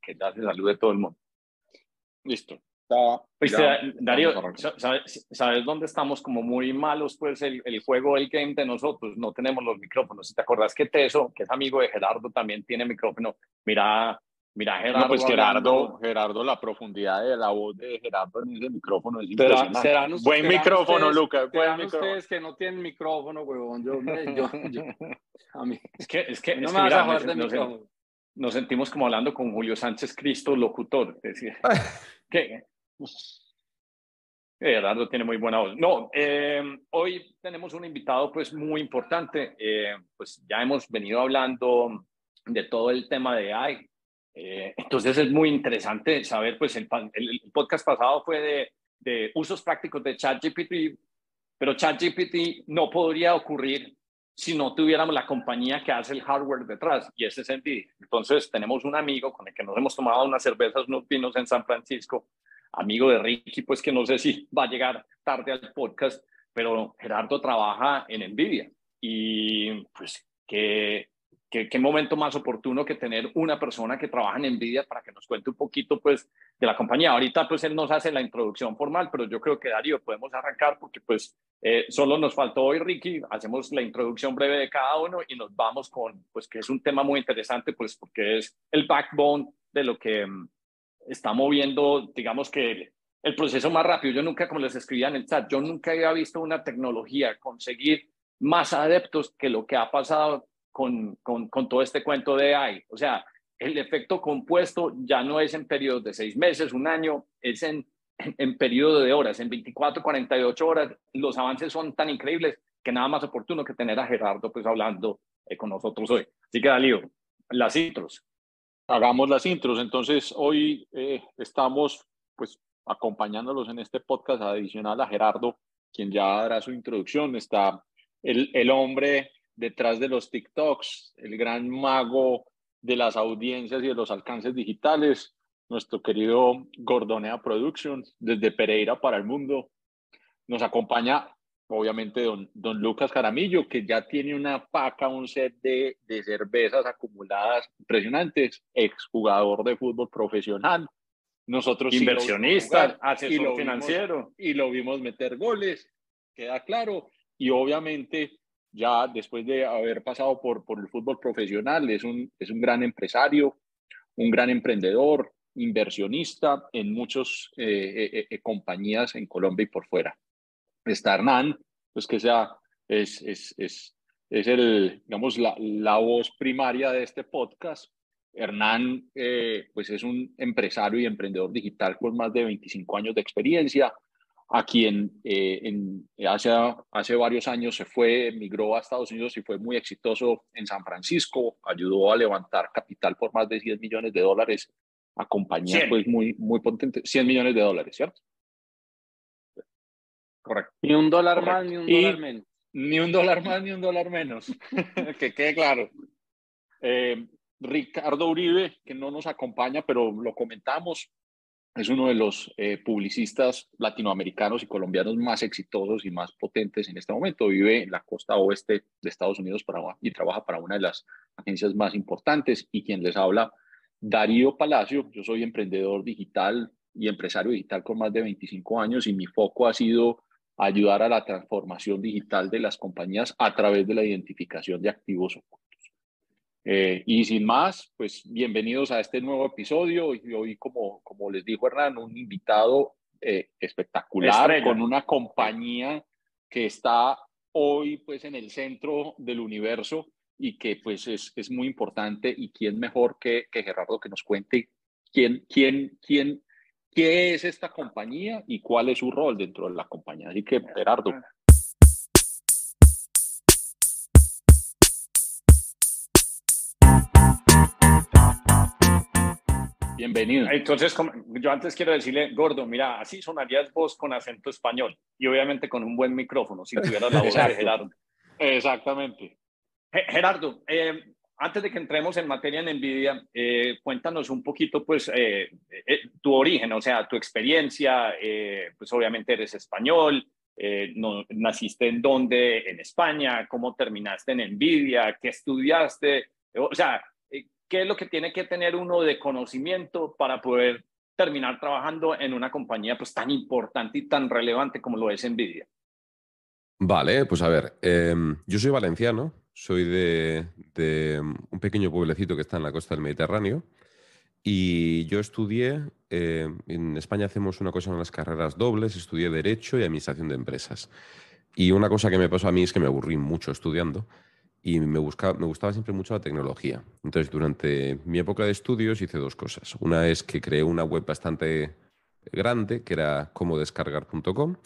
que ya se salude todo el mundo. Listo. Pues, Darío, ¿sabes, ¿sabes, dónde estamos como muy malos? Pues el, el, juego, el game de nosotros, no tenemos los micrófonos. Si te acordás que Teso, que es amigo de Gerardo, también tiene micrófono. Mira, mira Gerardo. No, pues Gerardo, Gerardo, la profundidad de la voz de Gerardo en ese micrófono es impresionante. ¿Serán, buen micrófono, Lucas. Buen micrófono. ustedes que no tienen micrófono, huevón. Yo, yo, yo, a mí. Es que, es que, no me vas a jugar de micrófono. Nos sentimos como hablando con Julio Sánchez Cristo, locutor. Es decir, que Gerardo tiene muy buena voz. No, eh, hoy tenemos un invitado pues muy importante. Eh, pues ya hemos venido hablando de todo el tema de AI. Eh, entonces es muy interesante saber, pues el, el, podcast pasado fue de, de usos prácticos de ChatGPT, pero ChatGPT no podría ocurrir si no tuviéramos la compañía que hace el hardware detrás, y ese es NVIDIA. Entonces tenemos un amigo con el que nos hemos tomado unas cervezas, unos vinos en San Francisco, amigo de Ricky, pues que no sé si va a llegar tarde al podcast, pero Gerardo trabaja en Nvidia y pues qué, qué, qué, momento más oportuno que tener una persona que trabaja en Nvidia para que nos cuente un poquito pues de la compañía. Ahorita pues él nos hace la introducción formal, pero yo creo que Darío podemos arrancar porque pues eh, solo nos faltó hoy Ricky, hacemos la introducción breve de cada uno y nos vamos con pues que es un tema muy interesante pues porque es el backbone de lo que está moviendo, digamos que el, proceso más rápido. Yo nunca, como les escribía en el chat, yo nunca había visto una tecnología conseguir más adeptos que lo que ha pasado con, con, todo este cuento de AI. O sea, el efecto compuesto ya no es en periodos de seis meses, un año, es en, en, periodo de horas, en 24, 48 horas. Los avances son tan increíbles que nada más oportuno que tener a Gerardo pues hablando eh, con nosotros hoy. Así que, Dalío, las intros hagamos las intros. Entonces, hoy eh, estamos pues acompañándolos en este podcast adicional a Gerardo, quien ya dará su introducción. Está el, el hombre detrás de los TikToks, el gran mago de las audiencias y de los alcances digitales, nuestro querido Gordonea Productions, desde Pereira para el mundo. Nos acompaña obviamente don, don Lucas Caramillo, que ya tiene una paca, un set de, de cervezas acumuladas impresionantes, exjugador de fútbol profesional. Nosotros inversionista, asesor financiero. y lo vimos meter goles, queda claro. Y obviamente ya después de haber pasado por, por el fútbol profesional, es un, es un gran empresario, un gran emprendedor, inversionista en muchas eh, eh, eh, compañías en Colombia y por fuera está Hernán, pues que sea, es, es, es, es el, digamos, la, la, voz primaria de este podcast. Hernán, pues es un empresario y emprendedor digital con más de 25 años de experiencia, a quien eh, en, hace, hace varios años se fue, migró a Estados Unidos y fue muy exitoso en San Francisco, ayudó a levantar capital por más de 100 millones de dólares a compañías pues muy, muy potentes, 100 millones de dólares, ¿cierto? Correcto. Ni un dólar más, ni un dólar menos. Ni un dólar más, ni un dólar menos. que quede claro. Eh, Ricardo Uribe, que no nos acompaña, pero lo comentamos, es uno de los eh, publicistas latinoamericanos y colombianos más exitosos y más potentes en este momento. Vive en la costa oeste de Estados Unidos para, y trabaja para una de las agencias más importantes. Y quien les habla, Darío Palacio. Yo soy emprendedor digital y empresario digital con más de 25 años y mi foco ha sido ayudar a la transformación digital de las compañías a través de la identificación de activos. Eh, y sin más, pues bienvenidos a este nuevo episodio. Y hoy, como, como les dijo Hernán, un invitado eh, espectacular con una compañía que está hoy pues en el centro del universo y que pues es, es muy importante y quién mejor que, que Gerardo que nos cuente quién, quién, quién qué es esta compañía y cuál es su rol dentro de la compañía. Así que, Gerardo. Bienvenido. Entonces, yo antes quiero decirle, Gordo, mira, así sonarías vos con acento español y obviamente con un buen micrófono, si tuvieras la voz de Gerardo. Exactamente. Gerardo, eh, antes de que entremos en materia en NVIDIA, eh, cuéntanos un poquito, pues, eh, eh, tu origen, o sea, tu experiencia, pues obviamente eres español, no, ¿naciste en dónde? En España, ¿cómo terminaste en NVIDIA? ¿Qué estudiaste? O sea, qué es lo que tiene que tener uno de conocimiento para poder terminar trabajando en una compañía pues tan importante y tan relevante como lo es Nvidia. Vale, pues a ver, em, yo soy valenciano, soy de, un pequeño pueblecito que está en la costa del Mediterráneo y yo estudié, eh, en España hacemos una cosa en las carreras dobles, estudié Derecho y Administración de Empresas. Y una cosa que me pasó a mí es que me aburrí mucho estudiando y me, buscaba, me gustaba siempre mucho la tecnología. Entonces, durante mi época de estudios hice dos cosas. Una es que creé una web bastante grande, que era comodescargar.com,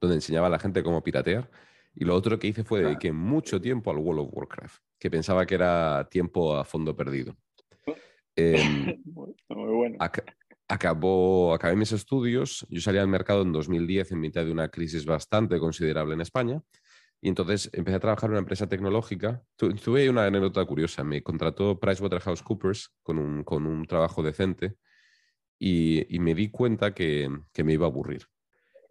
donde enseñaba a la gente cómo piratear. Y lo otro que hice fue dediqué mucho tiempo al World of Warcraft, que pensaba que era tiempo a fondo perdido. Em, Muy bueno. acabó, acabé mis estudios, yo salí al mercado en 2010 en mitad de una crisis bastante considerable en España y entonces empecé a trabajar en una empresa tecnológica. Tuve una anécdota curiosa, me contrató PricewaterhouseCoopers con un, con un trabajo decente y, me di cuenta que, que me iba a aburrir.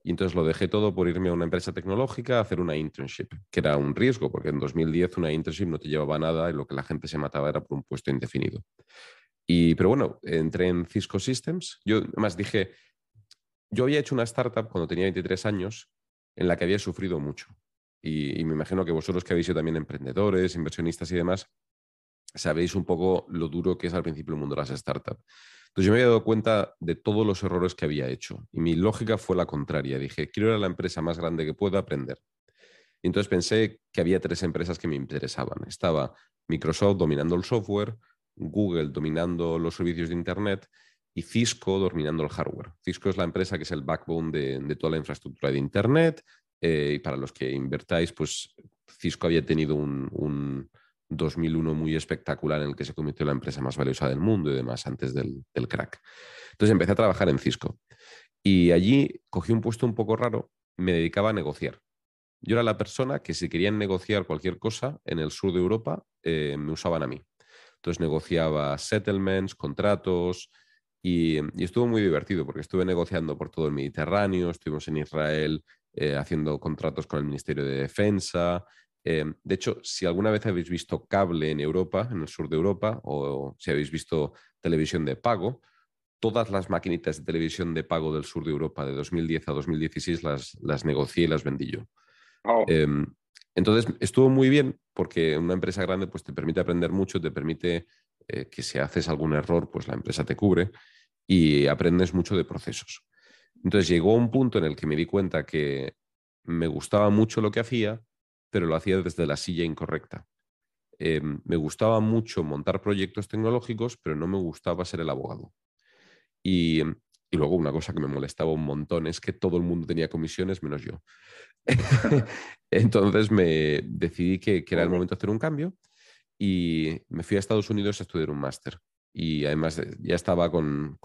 Y entonces lo dejé todo por irme a una empresa tecnológica a hacer una internship, que era un riesgo, porque en 2010 una internship no te llevaba nada y lo que la gente se mataba era por un puesto indefinido. Y, pero bueno, entré en Cisco Systems. Yo más dije, yo había hecho una startup cuando tenía 23 años en la que había sufrido mucho. Y, me imagino que vosotros que habéis sido también emprendedores, inversionistas y demás, sabéis un poco lo duro que es al principio el mundo de las startups. Entonces yo me había dado cuenta de todos los errores que había hecho y mi lógica fue la contraria. Dije, quiero ir a la empresa más grande que pueda aprender. Y entonces pensé que había tres empresas que me interesaban. Estaba Microsoft dominando el software, Google dominando los servicios de Internet y Cisco dominando el hardware. Cisco es la empresa que es el backbone de, toda la infraestructura de Internet. Eh, y para los que invertáis, pues Cisco había tenido un 2001 muy espectacular en el que se convirtió en la empresa más valiosa del mundo y demás antes del, crack. Entonces empecé a trabajar en Cisco y allí cogí un puesto un poco raro, me dedicaba a negociar. Yo era la persona que si querían negociar cualquier cosa en el sur de Europa, eh, me usaban a mí. Entonces negociaba settlements, contratos y, estuvo muy divertido porque estuve negociando por todo el Mediterráneo, estuvimos en Israel eh, haciendo contratos con el Ministerio de Defensa, Em, de hecho, si alguna vez habéis visto cable en Europa, en el sur de Europa, o si habéis visto televisión de pago, todas las maquinitas de televisión de pago del sur de Europa de 2010 a 2016 las, las negocié y las vendí yo. Oh. Em, entonces, estuvo muy bien porque una empresa grande pues, te permite aprender mucho, te permite eh, que si haces algún error, pues la empresa te cubre y aprendes mucho de procesos. Entonces llegó un punto en el que me di cuenta que me gustaba mucho lo que hacía, pero lo hacía desde la silla incorrecta. Em, me gustaba mucho montar proyectos tecnológicos, pero no me gustaba ser el abogado. Y, luego una cosa que me molestaba un montón es que todo el mundo tenía comisiones menos yo. Entonces me decidí que, era el momento de hacer un cambio y me fui a Estados Unidos a estudiar un máster. Y además ya estaba con,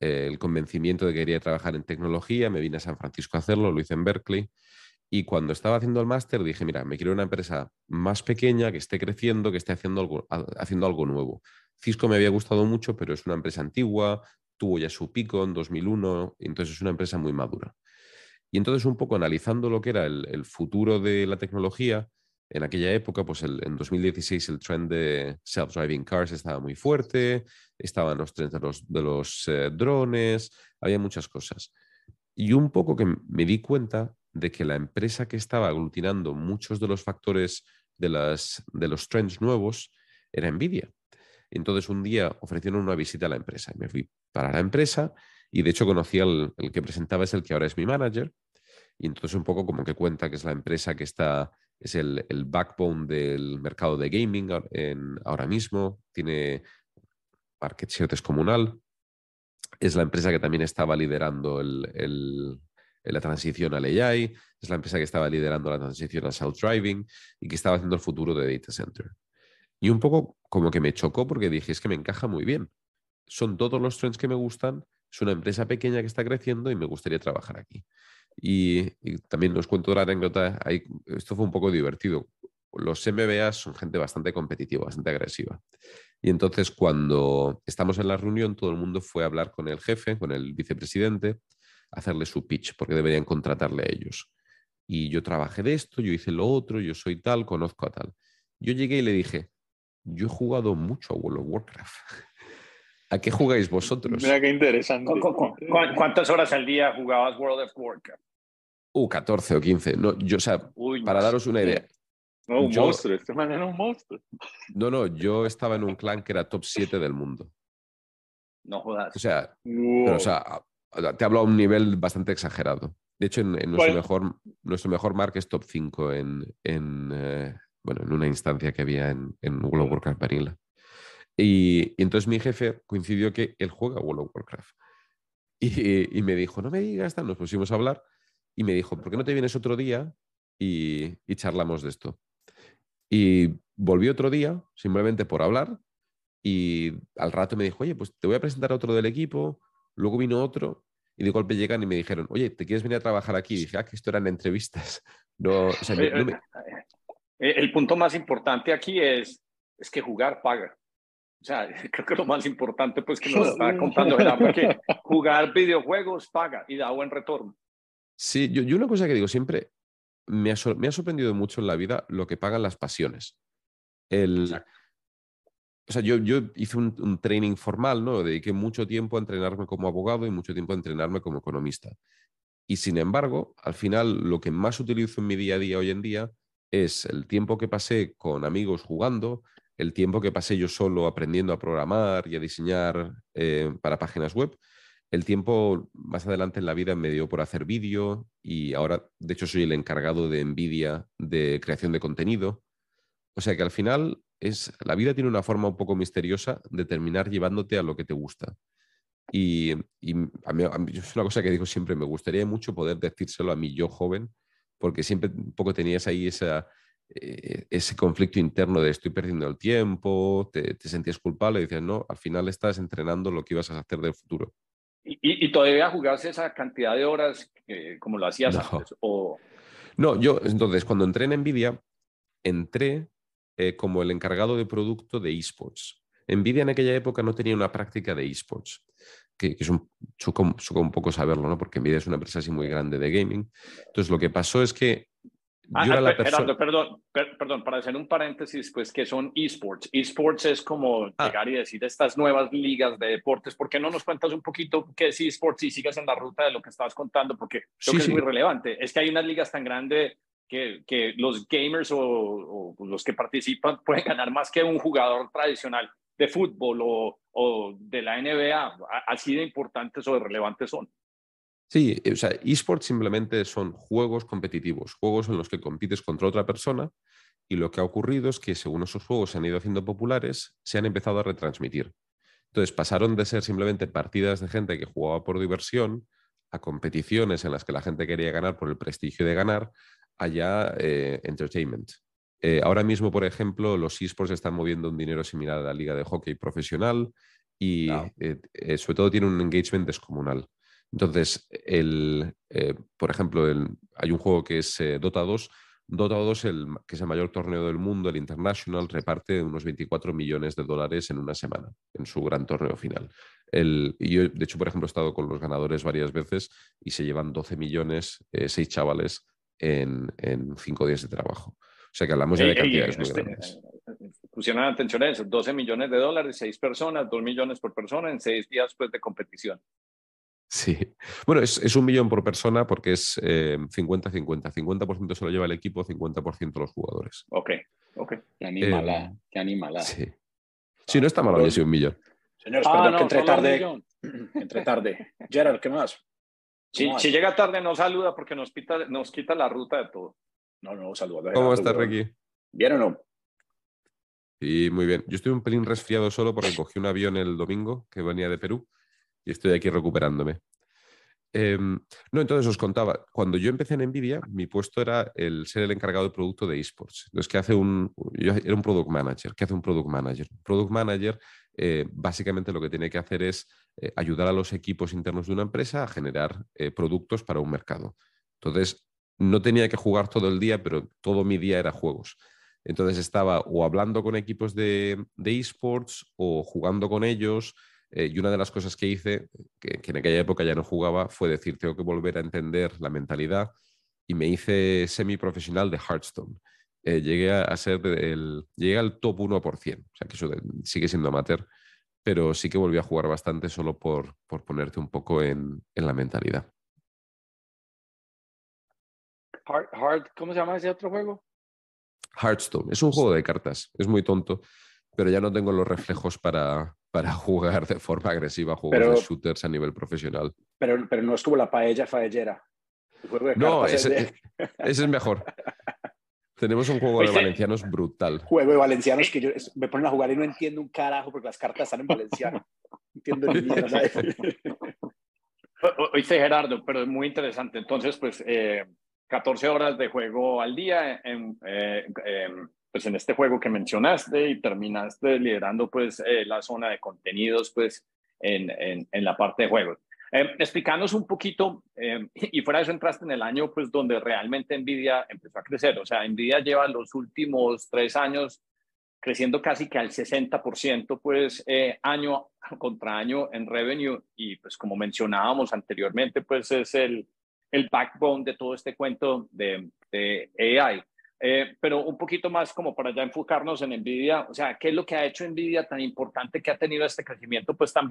eh, el convencimiento de que quería trabajar en tecnología, me vine a San Francisco a hacerlo, lo hice en Berkeley y cuando estaba haciendo el máster dije, mira, me quiero una empresa más pequeña, que esté creciendo, que esté haciendo algo, haciendo algo nuevo. Cisco me había gustado mucho, pero es una empresa antigua, tuvo ya su pico en 2001, entonces es una empresa muy madura. Y entonces un poco analizando lo que era el, futuro de la tecnología, en aquella época, pues en 2016 el trend de self-driving cars estaba muy fuerte, estaban los trends de los, de los eh, drones, había muchas cosas. Y un poco que me di cuenta de que la empresa que estaba aglutinando muchos de los factores de, las, de los trends nuevos era Nvidia. Entonces un día ofrecieron una visita a la empresa y me fui para la empresa y de hecho conocí al el que presentaba es el que ahora es mi manager y entonces un poco como que cuenta que es la empresa que está, es el, el backbone del mercado de gaming en, ahora mismo, tiene market share descomunal, es la empresa que también estaba liderando el, la transición al AI, es la empresa que estaba liderando la transición al self-driving y que estaba haciendo el futuro de data center. Y un poco como que me chocó porque dije, es que me encaja muy bien. Son todos los trends que me gustan, es una empresa pequeña que está creciendo y me gustaría trabajar aquí. Y, también os cuento la anécdota, esto fue un poco divertido. Los MBA son gente bastante competitiva, bastante agresiva. Y entonces cuando estamos en la reunión, todo el mundo fue a hablar con el jefe, con el vicepresidente, hacerle su pitch, porque deberían contratarle a ellos. Y yo trabajé de esto, yo hice lo otro, yo soy tal, conozco a tal. Yo llegué y le dije, yo he jugado mucho a World of Warcraft. ¿A qué jugáis vosotros? Mira qué interesante. ¿Cu- cu- cu- ¿Cuántas horas al día jugabas World of Warcraft? Uh, 14 o 15. No, yo, o sea, Uy, para daros una idea. No, un Yo- monstruo. Este man era un monstruo. No, no, yo estaba en un clan que era top 7 del mundo. No jodas. O sea, Wow. pero, o sea, te hablo a un nivel bastante exagerado. De hecho, en, en nuestro, ¿Cuál? mejor, nuestro mejor mark es top 5 en, en, eh, bueno, en una instancia que había en, en World of Warcraft Vanilla. Y, y entonces mi jefe coincidió que él juega World of Warcraft. Y, y me dijo, no me digas, tal", nos pusimos a hablar y me dijo, ¿por qué no te vienes otro día y, y charlamos de esto? Y volví otro día, simplemente por hablar, y al rato me dijo, oye, pues te voy a presentar a otro del equipo. Luego vino otro y de golpe llegan y me dijeron, oye, ¿te quieres venir a trabajar aquí? Y dije, ah, que esto eran entrevistas. No, o sea, Eh, no me- eh, El punto más importante aquí es, es que jugar paga. O sea, creo que lo más importante pues que nos está contando porque jugar videojuegos paga y da buen retorno. Sí, yo, yo una cosa que digo siempre, me ha, me ha sorprendido mucho en la vida lo que pagan las pasiones. El, o sea, yo, yo hice un, un training formal, ¿no? Dediqué mucho tiempo a entrenarme como abogado y mucho tiempo a entrenarme como economista. Y sin embargo, al final, lo que más utilizo en mi día a día hoy en día es el tiempo que pasé con amigos jugando, el tiempo que pasé yo solo aprendiendo a programar y a diseñar eh, para páginas web, el tiempo más adelante en la vida me dio por hacer vídeo y ahora, de hecho, soy el encargado de Nvidia de creación de contenido. O sea que al final es, la vida tiene una forma un poco misteriosa de terminar llevándote a lo que te gusta. Y, a mí, mí es una cosa que digo siempre, me gustaría mucho poder decírselo a mi yo joven, porque siempre un poco tenías ahí eh, ese conflicto interno de estoy perdiendo el tiempo, te, te sentías culpable y dices, no, al final estás entrenando lo que ibas a hacer del futuro. Y, todavía jugarse esa cantidad de horas eh, como lo hacías No. antes. O, No, yo entonces cuando entré en Nvidia, entré eh, como el encargado de producto de esports. Nvidia en aquella época no tenía una práctica de esports, que, que es un choca, un- poco saberlo, ¿no? Porque Nvidia es una empresa así muy grande de gaming. Entonces lo que pasó es que Ah, ah, la. Gerardo, perdón, per- perdón, para hacer un paréntesis, pues que son esports. Esports es como Ah. llegar y decir estas nuevas ligas de deportes. ¿Por qué no nos cuentas un poquito qué es esports y sigas en la ruta de lo que estabas contando? Porque creo Sí, que es muy relevante. Es que hay unas ligas tan grandes que, que los gamers o, o los que participan pueden ganar más que un jugador tradicional de fútbol o, o de la NBA. Así de importantes o de relevantes son. Sí, o sea, esports simplemente son juegos competitivos, juegos en los que compites contra otra persona y lo que ha ocurrido es que según esos juegos se han ido haciendo populares, se han empezado a retransmitir. Entonces pasaron de ser simplemente partidas de gente que jugaba por diversión a competiciones en las que la gente quería ganar por el prestigio de ganar, allá eh, entertainment. Eh, ahora mismo, por ejemplo, los esports están moviendo un dinero similar a la liga de hockey profesional y eh, eh, sobre todo tiene un engagement descomunal. Entonces, el, eh, por ejemplo, el- hay un juego que es eh, Dota 2. Dota 2, el, que es el mayor torneo del mundo, el International, reparte unos 24 millones de dólares en una semana, en su gran torneo final. El, y yo, de hecho, por ejemplo, he estado con los ganadores varias veces y se llevan 12 millones, eh, seis chavales, en, en cinco días de trabajo. O sea que hablamos ya de ey, cantidades muy este, grandes. eh, Pusieron atención a eso, 12 millones de dólares, 6 personas, 2 millones por persona en 6 días pues, de competición. Sí. Bueno, es, es un millón por persona porque es eh, 50-50. 50% se lo lleva el equipo, 50% los jugadores. Ok, ok. Qué animalada, Em, qué animalada. Sí. Sí, no está mal, oye, sí, un millón. Señores, Ah, perdón no, que un tarde. millón. Entre tarde. Gerard, ¿qué más? Si, si llega tarde, no saluda porque nos, pita, nos quita la ruta de todo. No, no, saludos. ¿Cómo estás, Ricky? ¿Bien o no? Sí, muy bien. Yo estoy un pelín resfriado solo porque cogí un avión el domingo que venía de Perú y estoy aquí recuperándome. Em, no, entonces os contaba, cuando yo empecé en Nvidia, mi puesto era el ser el encargado de producto de esports. Entonces, ¿qué hace un. Yo era un product manager. ¿Qué hace un product manager? Product manager, eh, básicamente lo que tiene que hacer es eh, ayudar a los equipos internos de una empresa a generar eh, productos para un mercado. Entonces, no tenía que jugar todo el día, pero todo mi día era juegos. Entonces estaba o hablando con equipos de, de esports o jugando con ellos. Eh, y una de las cosas que hice, que, que en aquella época ya no jugaba, fue decir, tengo que volver a entender la mentalidad y me hice semiprofesional de Hearthstone. eh, llegué a, ser el, llegué al top 1%, o sea que eso sigue siendo amateur, pero sí que volví a jugar bastante solo por, por ponerte un poco en, en la mentalidad. Hard, ¿Cómo se llama ese otro juego? Hearthstone. Es un juego de cartas, es muy tonto, pero ya no tengo los reflejos para, para jugar de forma agresiva juegos de shooters a nivel profesional. Pero, pero no es como la paella faellera. no, ese, es mejor. Tenemos un juego de valencianos brutal. Juego de valencianos que yo me ponen a jugar y no entiendo un carajo porque las cartas están en valenciano. entiendo ni mierda. Oíste, Gerardo, pero es muy interesante. Entonces, pues, eh, 14 horas de juego al día en, eh, pues en este juego que mencionaste y terminaste liderando pues eh, la zona de contenidos pues en, en, la parte de juegos. Eh, un poquito, y fuera de eso entraste en el año pues donde realmente Nvidia empezó a crecer, o sea, Nvidia lleva los últimos tres años creciendo casi que al 60% pues año contra año en revenue y pues como mencionábamos anteriormente pues es el, el backbone de todo este cuento de, AI. Eh, pero un poquito más como para ya enfocarnos en Nvidia, o sea, ¿qué es lo que ha hecho Nvidia tan importante que ha tenido este crecimiento pues tan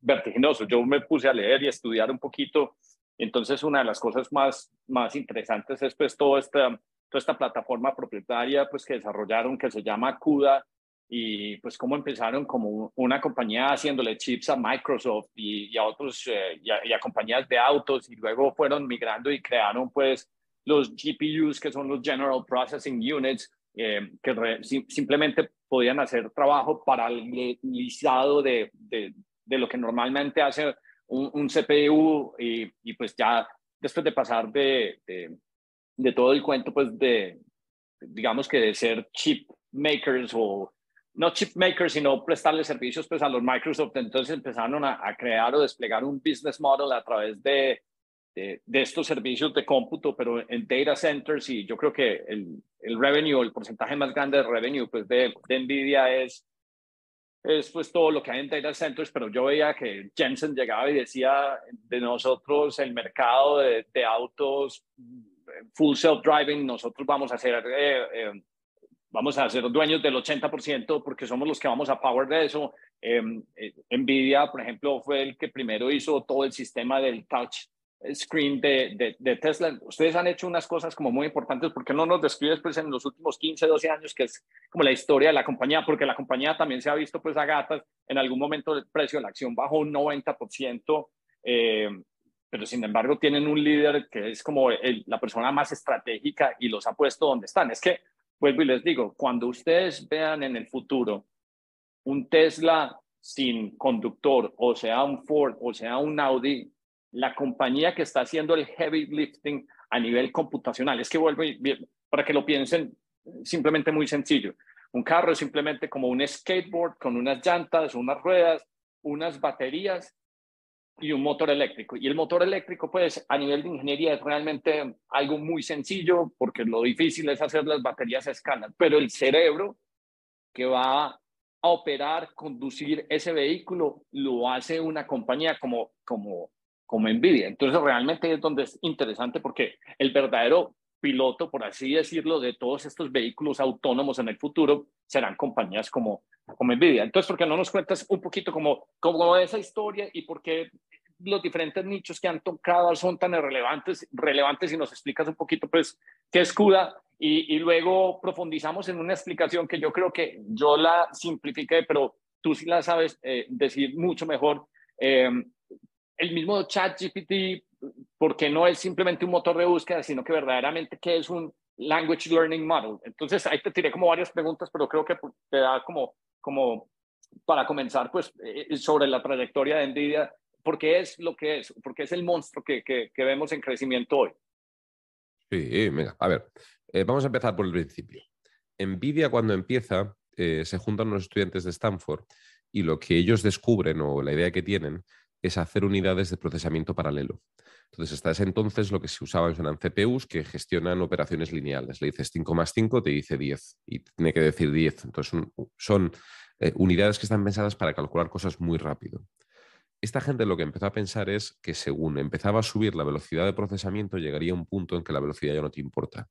vertiginoso? Yo me puse a leer y a estudiar un poquito, entonces una de las cosas más, más interesantes es pues toda esta, toda esta plataforma propietaria pues que desarrollaron que se llama CUDA, y pues cómo empezaron como una compañía haciéndole chips a Microsoft y, a otros eh, y, a, compañías de autos y luego fueron migrando y crearon pues los GPUs que son los General Processing Units eh, que simplemente podían hacer trabajo paralelizado de, de, de, lo que normalmente hace un, CPU y, y, pues ya después de pasar de, de todo el cuento pues de digamos que de ser chip makers o no chip makers, sino prestarle servicios pues, a los Microsoft. Entonces empezaron a, crear o desplegar un business model a través de, de, estos servicios de cómputo, pero en data centers. Y yo creo que el, el revenue, el porcentaje más grande de revenue pues, de, NVIDIA es, es pues, todo lo que hay en data centers. Pero yo veía que Jensen llegaba y decía de nosotros el mercado de, autos full self-driving, nosotros vamos a hacer... Eh, eh, vamos a ser dueños del 80% porque somos los que vamos a power de eso. Em, eh, Nvidia, por ejemplo, fue el que primero hizo todo el sistema del touch screen de, de, Tesla. Ustedes han hecho unas cosas como muy importantes. ¿Por qué no nos describes pues en los últimos 15, 12 años, que es como la historia de la compañía? Porque la compañía también se ha visto pues a gatas. En algún momento el precio de la acción bajó un 90%. Eh, pero sin embargo tienen un líder que es como la persona más estratégica y los ha puesto donde están. Es que vuelvo y les digo, cuando ustedes vean en el futuro un Tesla sin conductor, o sea, un Ford, o sea, un Audi, la compañía que está haciendo el heavy lifting a nivel computacional, es que vuelvo para que lo piensen simplemente muy sencillo. Un carro es simplemente como un skateboard con unas llantas, unas ruedas, unas baterías y un motor eléctrico. Y el motor eléctrico, pues a nivel de ingeniería es realmente algo muy sencillo porque lo difícil es hacer las baterías a escala, pero el cerebro que va a operar, conducir ese vehículo, lo hace una compañía como, como, como Nvidia. Entonces realmente es donde es interesante porque el verdadero piloto, por así decirlo, de todos estos vehículos autónomos en el futuro serán compañías como, como Nvidia. Entonces, ¿por qué no nos cuentas un poquito como, como esa historia y por qué los diferentes nichos que han tocado son tan relevantes, relevantes y nos explicas un poquito, pues, qué es CUDA y, y luego profundizamos en una explicación que yo creo que yo la simplifiqué, pero tú sí la sabes eh, decir mucho mejor. Eh, el mismo ChatGPT, porque no es simplemente un motor de búsqueda, sino que verdaderamente es un language learning model. Entonces, ahí te tiré como varias preguntas, pero creo que te da como, como para comenzar, pues, eh, sobre la trayectoria de NVIDIA ¿Por qué es lo que es, porque es el monstruo que, que, vemos en crecimiento hoy. Sí, venga, a ver, eh, vamos a empezar por el principio. Nvidia cuando empieza, eh, se juntan los estudiantes de Stanford y lo que ellos descubren o la idea que tienen es hacer unidades de procesamiento paralelo. Entonces, hasta ese entonces lo que se usaban eran CPUs que gestionan operaciones lineales. Le dices 5 más 5, te dice 10 y tiene que decir 10. Entonces, son, eh, unidades que están pensadas para calcular cosas muy rápido. esta gente lo que empezó a pensar es que según empezaba a subir la velocidad de procesamiento, llegaría un punto en que la velocidad ya no te importa.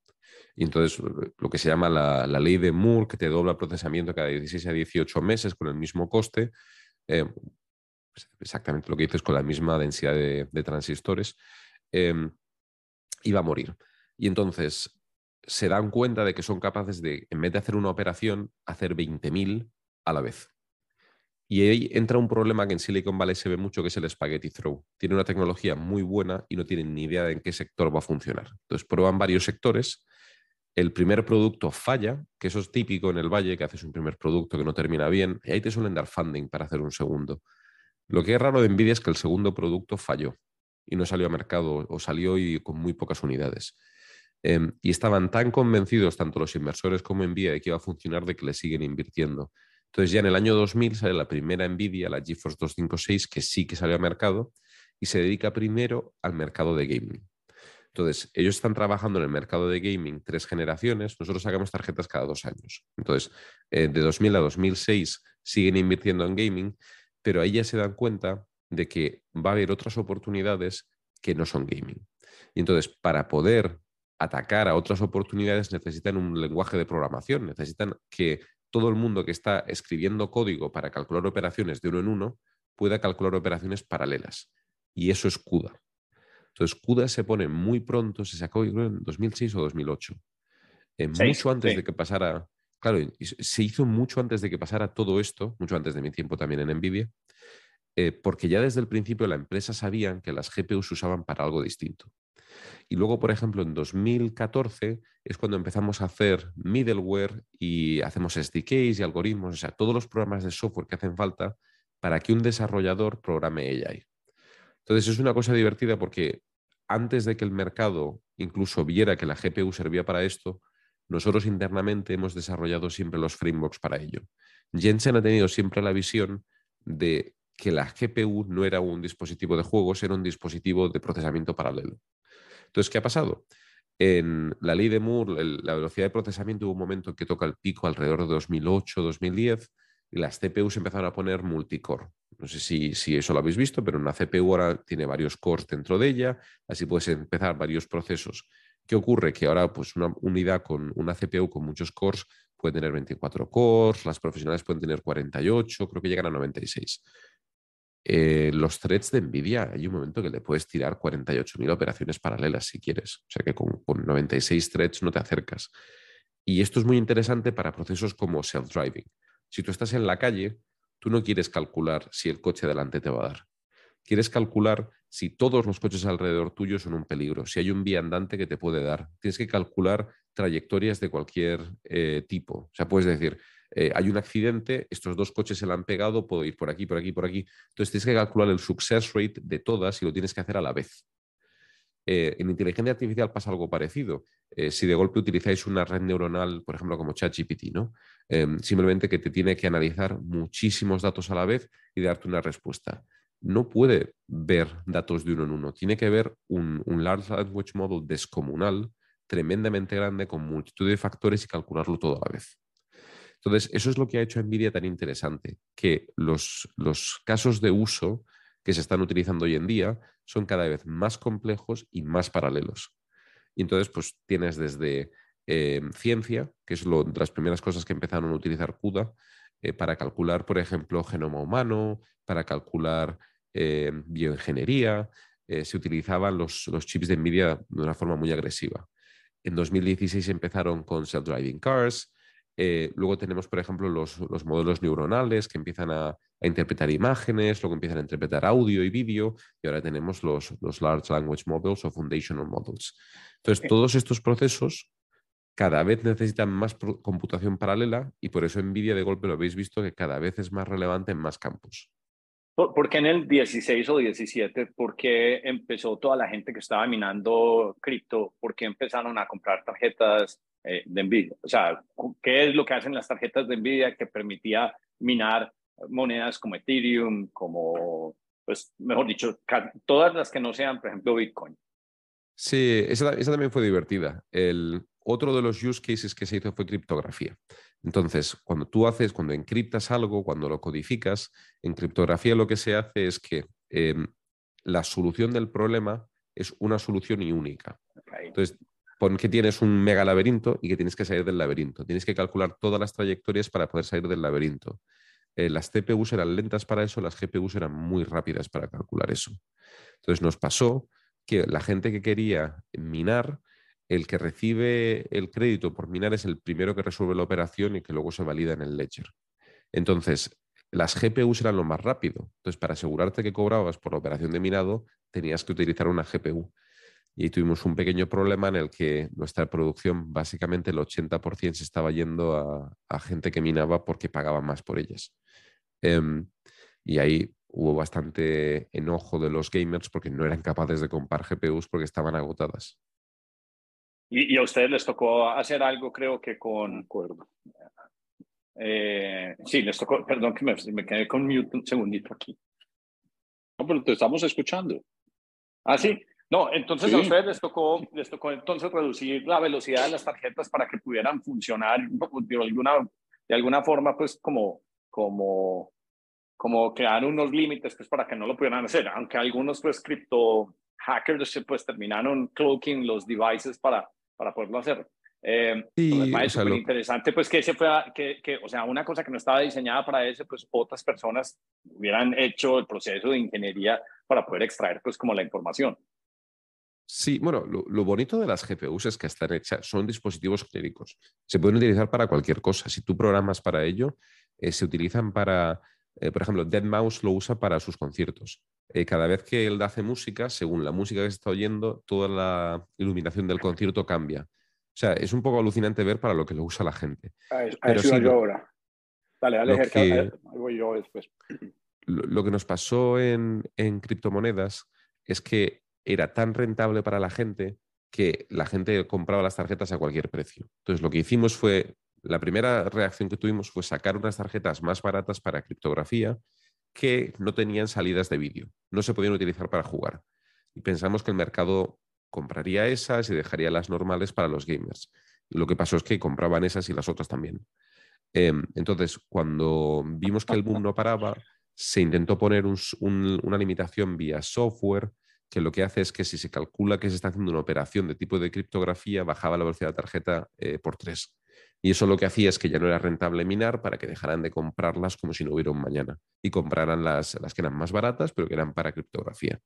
Y entonces lo que se llama la, ley de Moore, que te dobla el procesamiento cada 16 a 18 meses con el mismo coste, eh, exactamente lo que dices con la misma densidad de, transistores, em, iba a morir. Y entonces se dan cuenta de que son capaces de, en vez de hacer una operación, hacer 20.000 a la vez. Y ahí entra un problema que en Silicon Valley se ve mucho, que es el spaghetti throw. Tiene una tecnología muy buena y no tienen ni idea de en qué sector va a funcionar. Entonces prueban varios sectores. El primer producto falla, que eso es típico en el valle, que haces un primer producto que no termina bien, y ahí te suelen dar funding para hacer un segundo. Lo que es raro de Nvidia es que el segundo producto falló y no salió a mercado o salió y con muy pocas unidades. Em, y estaban tan convencidos tanto los inversores como Nvidia de que iba a funcionar de que le siguen invirtiendo. Entonces ya en el año 2000 sale la primera Nvidia, la GeForce 256, que sí que salió a mercado y se dedica primero al mercado de gaming. Entonces, ellos están trabajando en el mercado de gaming tres generaciones, nosotros sacamos tarjetas cada dos años. Entonces, eh, de 2000 a 2006 siguen invirtiendo en gaming, pero ahí ya se dan cuenta de que va a haber otras oportunidades que no son gaming. Y entonces, para poder atacar a otras oportunidades, necesitan un lenguaje de programación, necesitan que todo el mundo que está escribiendo código para calcular operaciones de uno en uno pueda calcular operaciones paralelas. Y eso es CUDA. Entonces, CUDA se pone muy pronto, se sacó en 2006 o 2008. Eh, mucho antes de que pasara, claro, se hizo mucho antes de que pasara todo esto, mucho antes de mi tiempo también en NVIDIA, eh, porque ya desde el principio la empresa sabían que las GPUs se usaban para algo distinto. Y luego, por ejemplo, en 2014 es cuando empezamos a hacer middleware y hacemos SDKs y algoritmos, o sea, todos los programas de software que hacen falta para que un desarrollador programe AI. Entonces es una cosa divertida porque antes de que el mercado incluso viera que la GPU servía para esto, nosotros internamente hemos desarrollado siempre los frameworks para ello. Jensen ha tenido siempre la visión de que la GPU no era un dispositivo de juegos, era un dispositivo de procesamiento paralelo. Entonces, ¿qué ha pasado? En la ley de Moore, la velocidad de procesamiento hubo un momento que toca el pico alrededor de 2008, 2010, y las CPUs empezaron a poner multicore. No sé si, si, eso lo habéis visto, pero una CPU ahora tiene varios cores dentro de ella, así puedes empezar varios procesos. ¿Qué ocurre? Que ahora pues una unidad con una CPU con muchos cores puede tener 24 cores, las profesionales pueden tener 48, creo que llegan a 96. Eh, los threads de NVIDIA, hay un momento que le puedes tirar 48.000 operaciones paralelas si quieres. O sea que con, 96 threads no te acercas. Y esto es muy interesante para procesos como self-driving. Si tú estás en la calle, tú no quieres calcular si el coche delante te va a dar. Quieres calcular si todos los coches alrededor tuyo son un peligro, si hay un viandante que te puede dar. Tienes que calcular trayectorias de cualquier eh, tipo. O sea, puedes decir, eh, hay un accidente, estos dos coches se le han pegado, puedo ir por aquí, por aquí, por aquí. Entonces tienes que calcular el success rate de todas y lo tienes que hacer a la vez. Eh, en inteligencia artificial pasa algo parecido. Si de golpe utilizáis una red neuronal, por ejemplo, como ChatGPT, ¿no? Em, simplemente que te tiene que analizar muchísimos datos a la vez y darte una respuesta. No puede ver datos de uno en uno. Tiene que ver un, un large language model descomunal, tremendamente grande, con multitud de factores y calcularlo todo a la vez. Entonces, eso es lo que ha hecho NVIDIA tan interesante, que los, casos de uso que se están utilizando hoy en día son cada vez más complejos y más paralelos. Y entonces, pues tienes desde eh, ciencia, que es lo, de las primeras cosas que empezaron a utilizar CUDA, eh, para calcular, por ejemplo, genoma humano, para calcular eh, bioingeniería, se utilizaban los, los, chips de NVIDIA de una forma muy agresiva. En 2016 empezaron con self-driving cars, eh, luego tenemos, por ejemplo, los, modelos neuronales que empiezan a, interpretar imágenes, luego empiezan a interpretar audio y vídeo, y ahora tenemos los, Large Language Models o Foundational Models. Entonces, todos estos procesos cada vez necesitan más computación paralela y por eso NVIDIA de golpe lo habéis visto que cada vez es más relevante en más campos. ¿Por, qué en el 16 o 17? ¿Por qué empezó toda la gente que estaba minando cripto? ¿Por qué empezaron a comprar tarjetas eh, de NVIDIA. O sea, ¿qué es lo que hacen las tarjetas de NVIDIA que permitía minar monedas como Ethereum, como, pues, mejor dicho, todas las que no sean, por ejemplo, Bitcoin? Sí, esa, esa también fue divertida. El, otro de los use cases que se hizo fue criptografía. Entonces, cuando tú haces, cuando encriptas algo, cuando lo codificas, en criptografía lo que se hace es que em, la solución del problema es una solución y única. Entonces, pon que tienes un mega laberinto y que tienes que salir del laberinto. Tienes que calcular todas las trayectorias para poder salir del laberinto. Eh, las CPUs eran lentas para eso, las GPUs eran muy rápidas para calcular eso. Entonces nos pasó que la gente que quería minar, el que recibe el crédito por minar es el primero que resuelve la operación y que luego se valida en el ledger. Entonces, las GPUs eran lo más rápido. Entonces, para asegurarte que cobrabas por la operación de minado, tenías que utilizar una GPU. Y tuvimos un pequeño problema en el que nuestra producción, básicamente el 80% se estaba yendo a, gente que minaba porque pagaba más por ellas. Em, y ahí hubo bastante enojo de los gamers porque no eran capaces de comprar GPUs porque estaban agotadas. Y, a ustedes les tocó hacer algo, creo que con... Acuerdo. Eh, sí, les tocó, perdón que me, quedé con mute un segundito aquí. No, pero te estamos escuchando. Ah, sí. No, entonces a ustedes les tocó, les tocó entonces reducir la velocidad de las tarjetas para que pudieran funcionar de alguna, de alguna forma, pues como, como como crear unos límites pues, para que no lo pudieran hacer, aunque algunos pues cripto hackers pues terminaron cloaking los devices para, para poderlo hacer. Eh, sí, es súper interesante pues que ese fue, que, que, o sea, una cosa que no estaba diseñada para eso, pues otras personas hubieran hecho el proceso de ingeniería para poder extraer pues como la información. Sí, bueno, lo, lo, bonito de las GPUs es que están hechas, son dispositivos genéricos. Se pueden utilizar para cualquier cosa. Si tú programas para ello, eh, se utilizan para eh, por ejemplo, Dead Mouse lo usa para sus conciertos. Eh, cada vez que él hace música, según la música que se está oyendo, toda la iluminación del concierto cambia. O sea, es un poco alucinante ver para lo que lo usa la gente. A, eso yo ahora. Dale, dale, lo que, voy yo después. Lo, que nos pasó en, en criptomonedas es que era tan rentable para la gente que la gente compraba las tarjetas a cualquier precio. Entonces, lo que hicimos fue la primera reacción que tuvimos fue sacar unas tarjetas más baratas para criptografía que no tenían salidas de vídeo, no se podían utilizar para jugar. Y pensamos que el mercado compraría esas y dejaría las normales para los gamers. Lo que pasó es que compraban esas y las otras también. Em, entonces, cuando vimos que el boom no paraba, se intentó poner una limitación vía software que lo que hace es que si se calcula que se está haciendo una operación de tipo de criptografía, bajaba la velocidad de la tarjeta eh, por tres. Y eso lo que hacía es que ya no era rentable minar para que dejaran de comprarlas como si no hubiera un mañana y compraran las, las que eran más baratas, pero que eran para criptografía.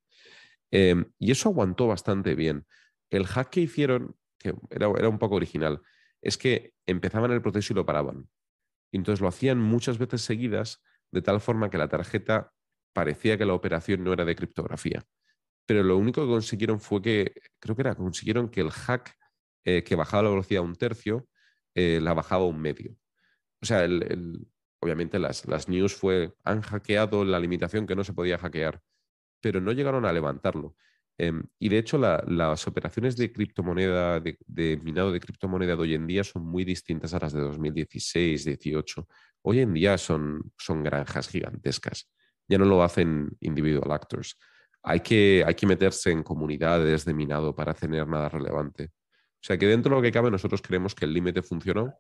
Em, y eso aguantó bastante bien. El hack que hicieron, que era, era un poco original, es que empezaban el proceso y lo paraban. Y entonces lo hacían muchas veces seguidas, de tal forma que la tarjeta parecía que la operación no era de criptografía. Pero lo único que consiguieron fue que, creo que era, consiguieron que el hack eh, que bajaba la velocidad a un tercio eh, la bajaba un medio. O sea, obviamente las, las news fue, han hackeado la limitación que no se podía hackear, pero no llegaron a levantarlo. Em, y de hecho, las operaciones de criptomoneda, de, minado de criptomoneda de hoy en día son muy distintas a las de 2016, 18. Hoy en día son, son granjas gigantescas. Ya no lo hacen individual actors. Hay que, hay que meterse en comunidades de minado para tener nada relevante. O sea que dentro de lo que cabe nosotros creemos que el límite funcionó.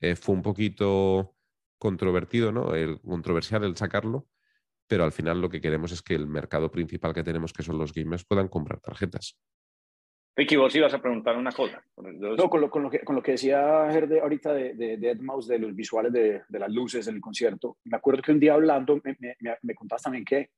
Eh, fue un poquito controvertido, ¿no? El, controversial el sacarlo, pero al final lo que queremos es que el mercado principal que tenemos, que son los gamers, puedan comprar tarjetas. Ricky, vos ibas a preguntar una cosa. No, con lo, con lo, que, con lo que decía Gerde ahorita de, de, de Mouse, de los visuales de, de, las luces en el concierto. Me acuerdo que un día hablando me, me, me contabas también que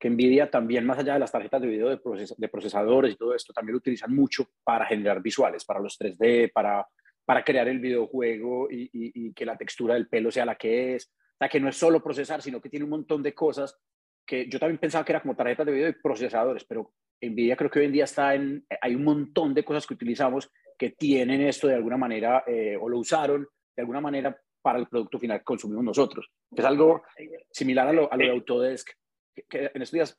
que Nvidia también, más allá de las tarjetas de video de, procesadores y todo esto, también lo utilizan mucho para generar visuales, para los 3D, para, para crear el videojuego y, que la textura del pelo sea la que es. O sea, que no es solo procesar, sino que tiene un montón de cosas que yo también pensaba que era como tarjetas de video y procesadores, pero Nvidia creo que hoy en día está en, hay un montón de cosas que utilizamos que tienen esto de alguna manera eh, o lo usaron de alguna manera para el producto final que consumimos nosotros. Es algo similar a lo, a lo de Autodesk, que, en estos días,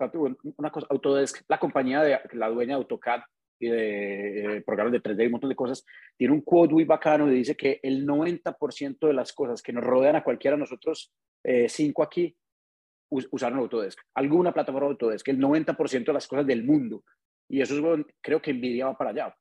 una cosa, Autodesk, la compañía de la dueña de AutoCAD y de eh, programas de 3D y un montón de cosas, tiene un quote muy bacano y dice que el 90% de las cosas que nos rodean a cualquiera de nosotros, eh, cinco aquí, usaron Autodesk. Alguna plataforma Autodesk, el 90% de las cosas del mundo. Y eso es, creo que Nvidia va para allá.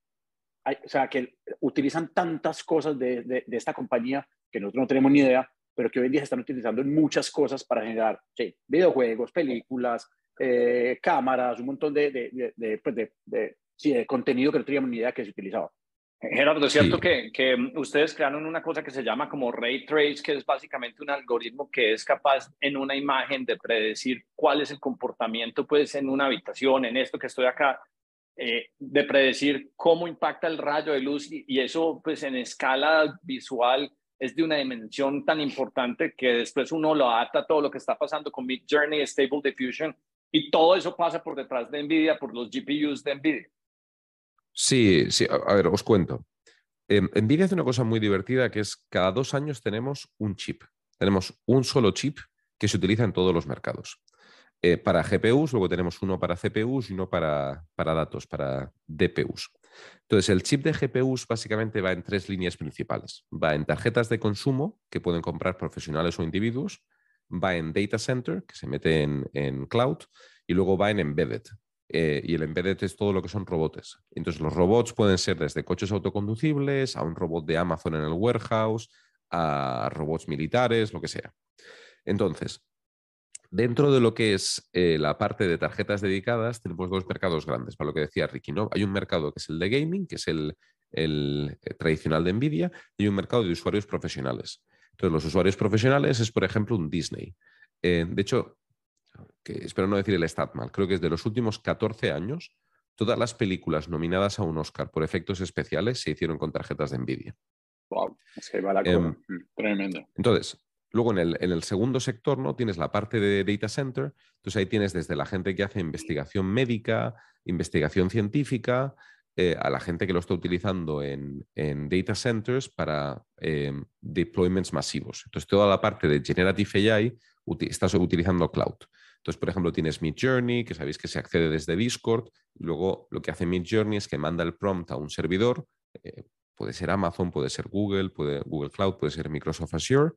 o sea, que utilizan tantas cosas de, de, de esta compañía que nosotros no tenemos ni idea, pero que hoy en día se están utilizando en muchas cosas para generar sí, videojuegos, películas, eh, cámaras, un montón de, de, de, pues de, sí, de contenido que no teníamos ni idea que se utilizaba. Gerardo, es cierto que, que, ustedes crearon una cosa que se llama como Ray Trace, que es básicamente un algoritmo que es capaz en una imagen de predecir cuál es el comportamiento pues en una habitación, en esto que estoy acá, eh, de predecir cómo impacta el rayo de luz y, y, eso pues en escala visual es de una dimensión tan importante que después uno lo adapta a todo lo que está pasando con Mid Journey, Stable Diffusion y todo eso pasa por detrás de NVIDIA, por los GPUs de NVIDIA. Sí, sí, a, ver, os cuento. Eh, NVIDIA hace una cosa muy divertida que es cada dos años tenemos un chip. Tenemos un solo chip que se utiliza en todos los mercados. Eh, para GPUs, luego tenemos uno para CPUs y uno para, para datos, para DPUs. Entonces, el chip de GPUs básicamente va en tres líneas principales. Va en tarjetas de consumo que pueden comprar profesionales o individuos, va en data center, que se mete en, en cloud, y luego va en embedded, eh, y el embedded es todo lo que son robots. Entonces, los robots pueden ser desde coches autoconducibles a un robot de Amazon en el warehouse, a robots militares, lo que sea. Entonces, dentro de lo que es eh, la parte de tarjetas dedicadas, tenemos dos mercados grandes, para lo que decía Ricky. ¿no? Hay un mercado que es el de gaming, que es el, el eh, tradicional de Nvidia, y hay un mercado de usuarios profesionales. Entonces, los usuarios profesionales es, por ejemplo, un Disney. de hecho, que espero no decir el stat mal, creo que es de los últimos 14 años, todas las películas nominadas a un Oscar por efectos especiales se hicieron con tarjetas de Nvidia. Wow, es que va la eh, Tremendo. Entonces, luego en el, en el, segundo sector, ¿no? Tienes la parte de data center, entonces ahí tienes desde la gente que hace investigación médica, investigación científica, eh, a la gente que lo está utilizando en, en data centers para eh, deployments masivos. Entonces, toda la parte de Generative AI estás utilizando cloud. Entonces, por ejemplo, tienes Mid Journey, que sabéis que se accede desde Discord. Luego, lo que hace Mid Journey es que manda el prompt a un servidor. Eh, puede ser Amazon, puede ser Google, puede, Google Cloud, puede ser Microsoft Azure.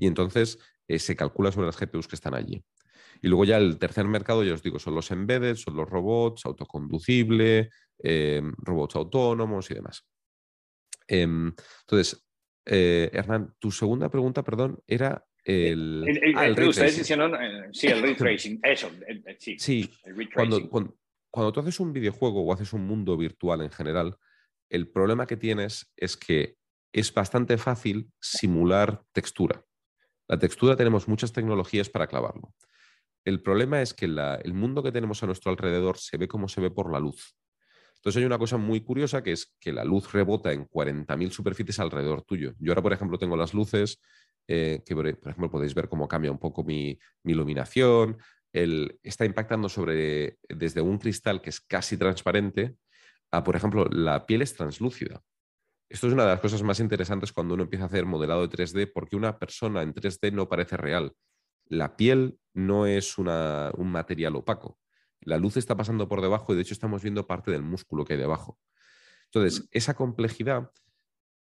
Y entonces eh, se calcula sobre las GPUs que están allí. Y luego ya el tercer mercado, ya os digo, son los embedded, son los robots, autoconducible, eh, robots autónomos y demás. Em, entonces, Hernán, tu segunda pregunta, perdón, era el, ah, ustedes hicieron, eh, sí, el ray tracing, eso, sí. sí cuando, cuando, tú haces un videojuego o haces un mundo virtual en general, el problema que tienes es que es bastante fácil simular textura. La textura tenemos muchas tecnologías para clavarlo. El problema es que el mundo que tenemos a nuestro alrededor se ve como se ve por la luz. Entonces hay una cosa muy curiosa que es que la luz rebota en 40.000 superficies alrededor tuyo. Yo ahora, por ejemplo, tengo las luces eh, que por ejemplo podéis ver cómo cambia un poco mi, iluminación, el, está impactando sobre desde un cristal que es casi transparente a, por ejemplo, la piel es translúcida. Esto es una de las cosas más interesantes cuando uno empieza a hacer modelado de 3D, porque una persona en 3D no parece real. La piel no es un material opaco. La luz está pasando por debajo y de hecho estamos viendo parte del músculo que hay debajo. Entonces, esa complejidad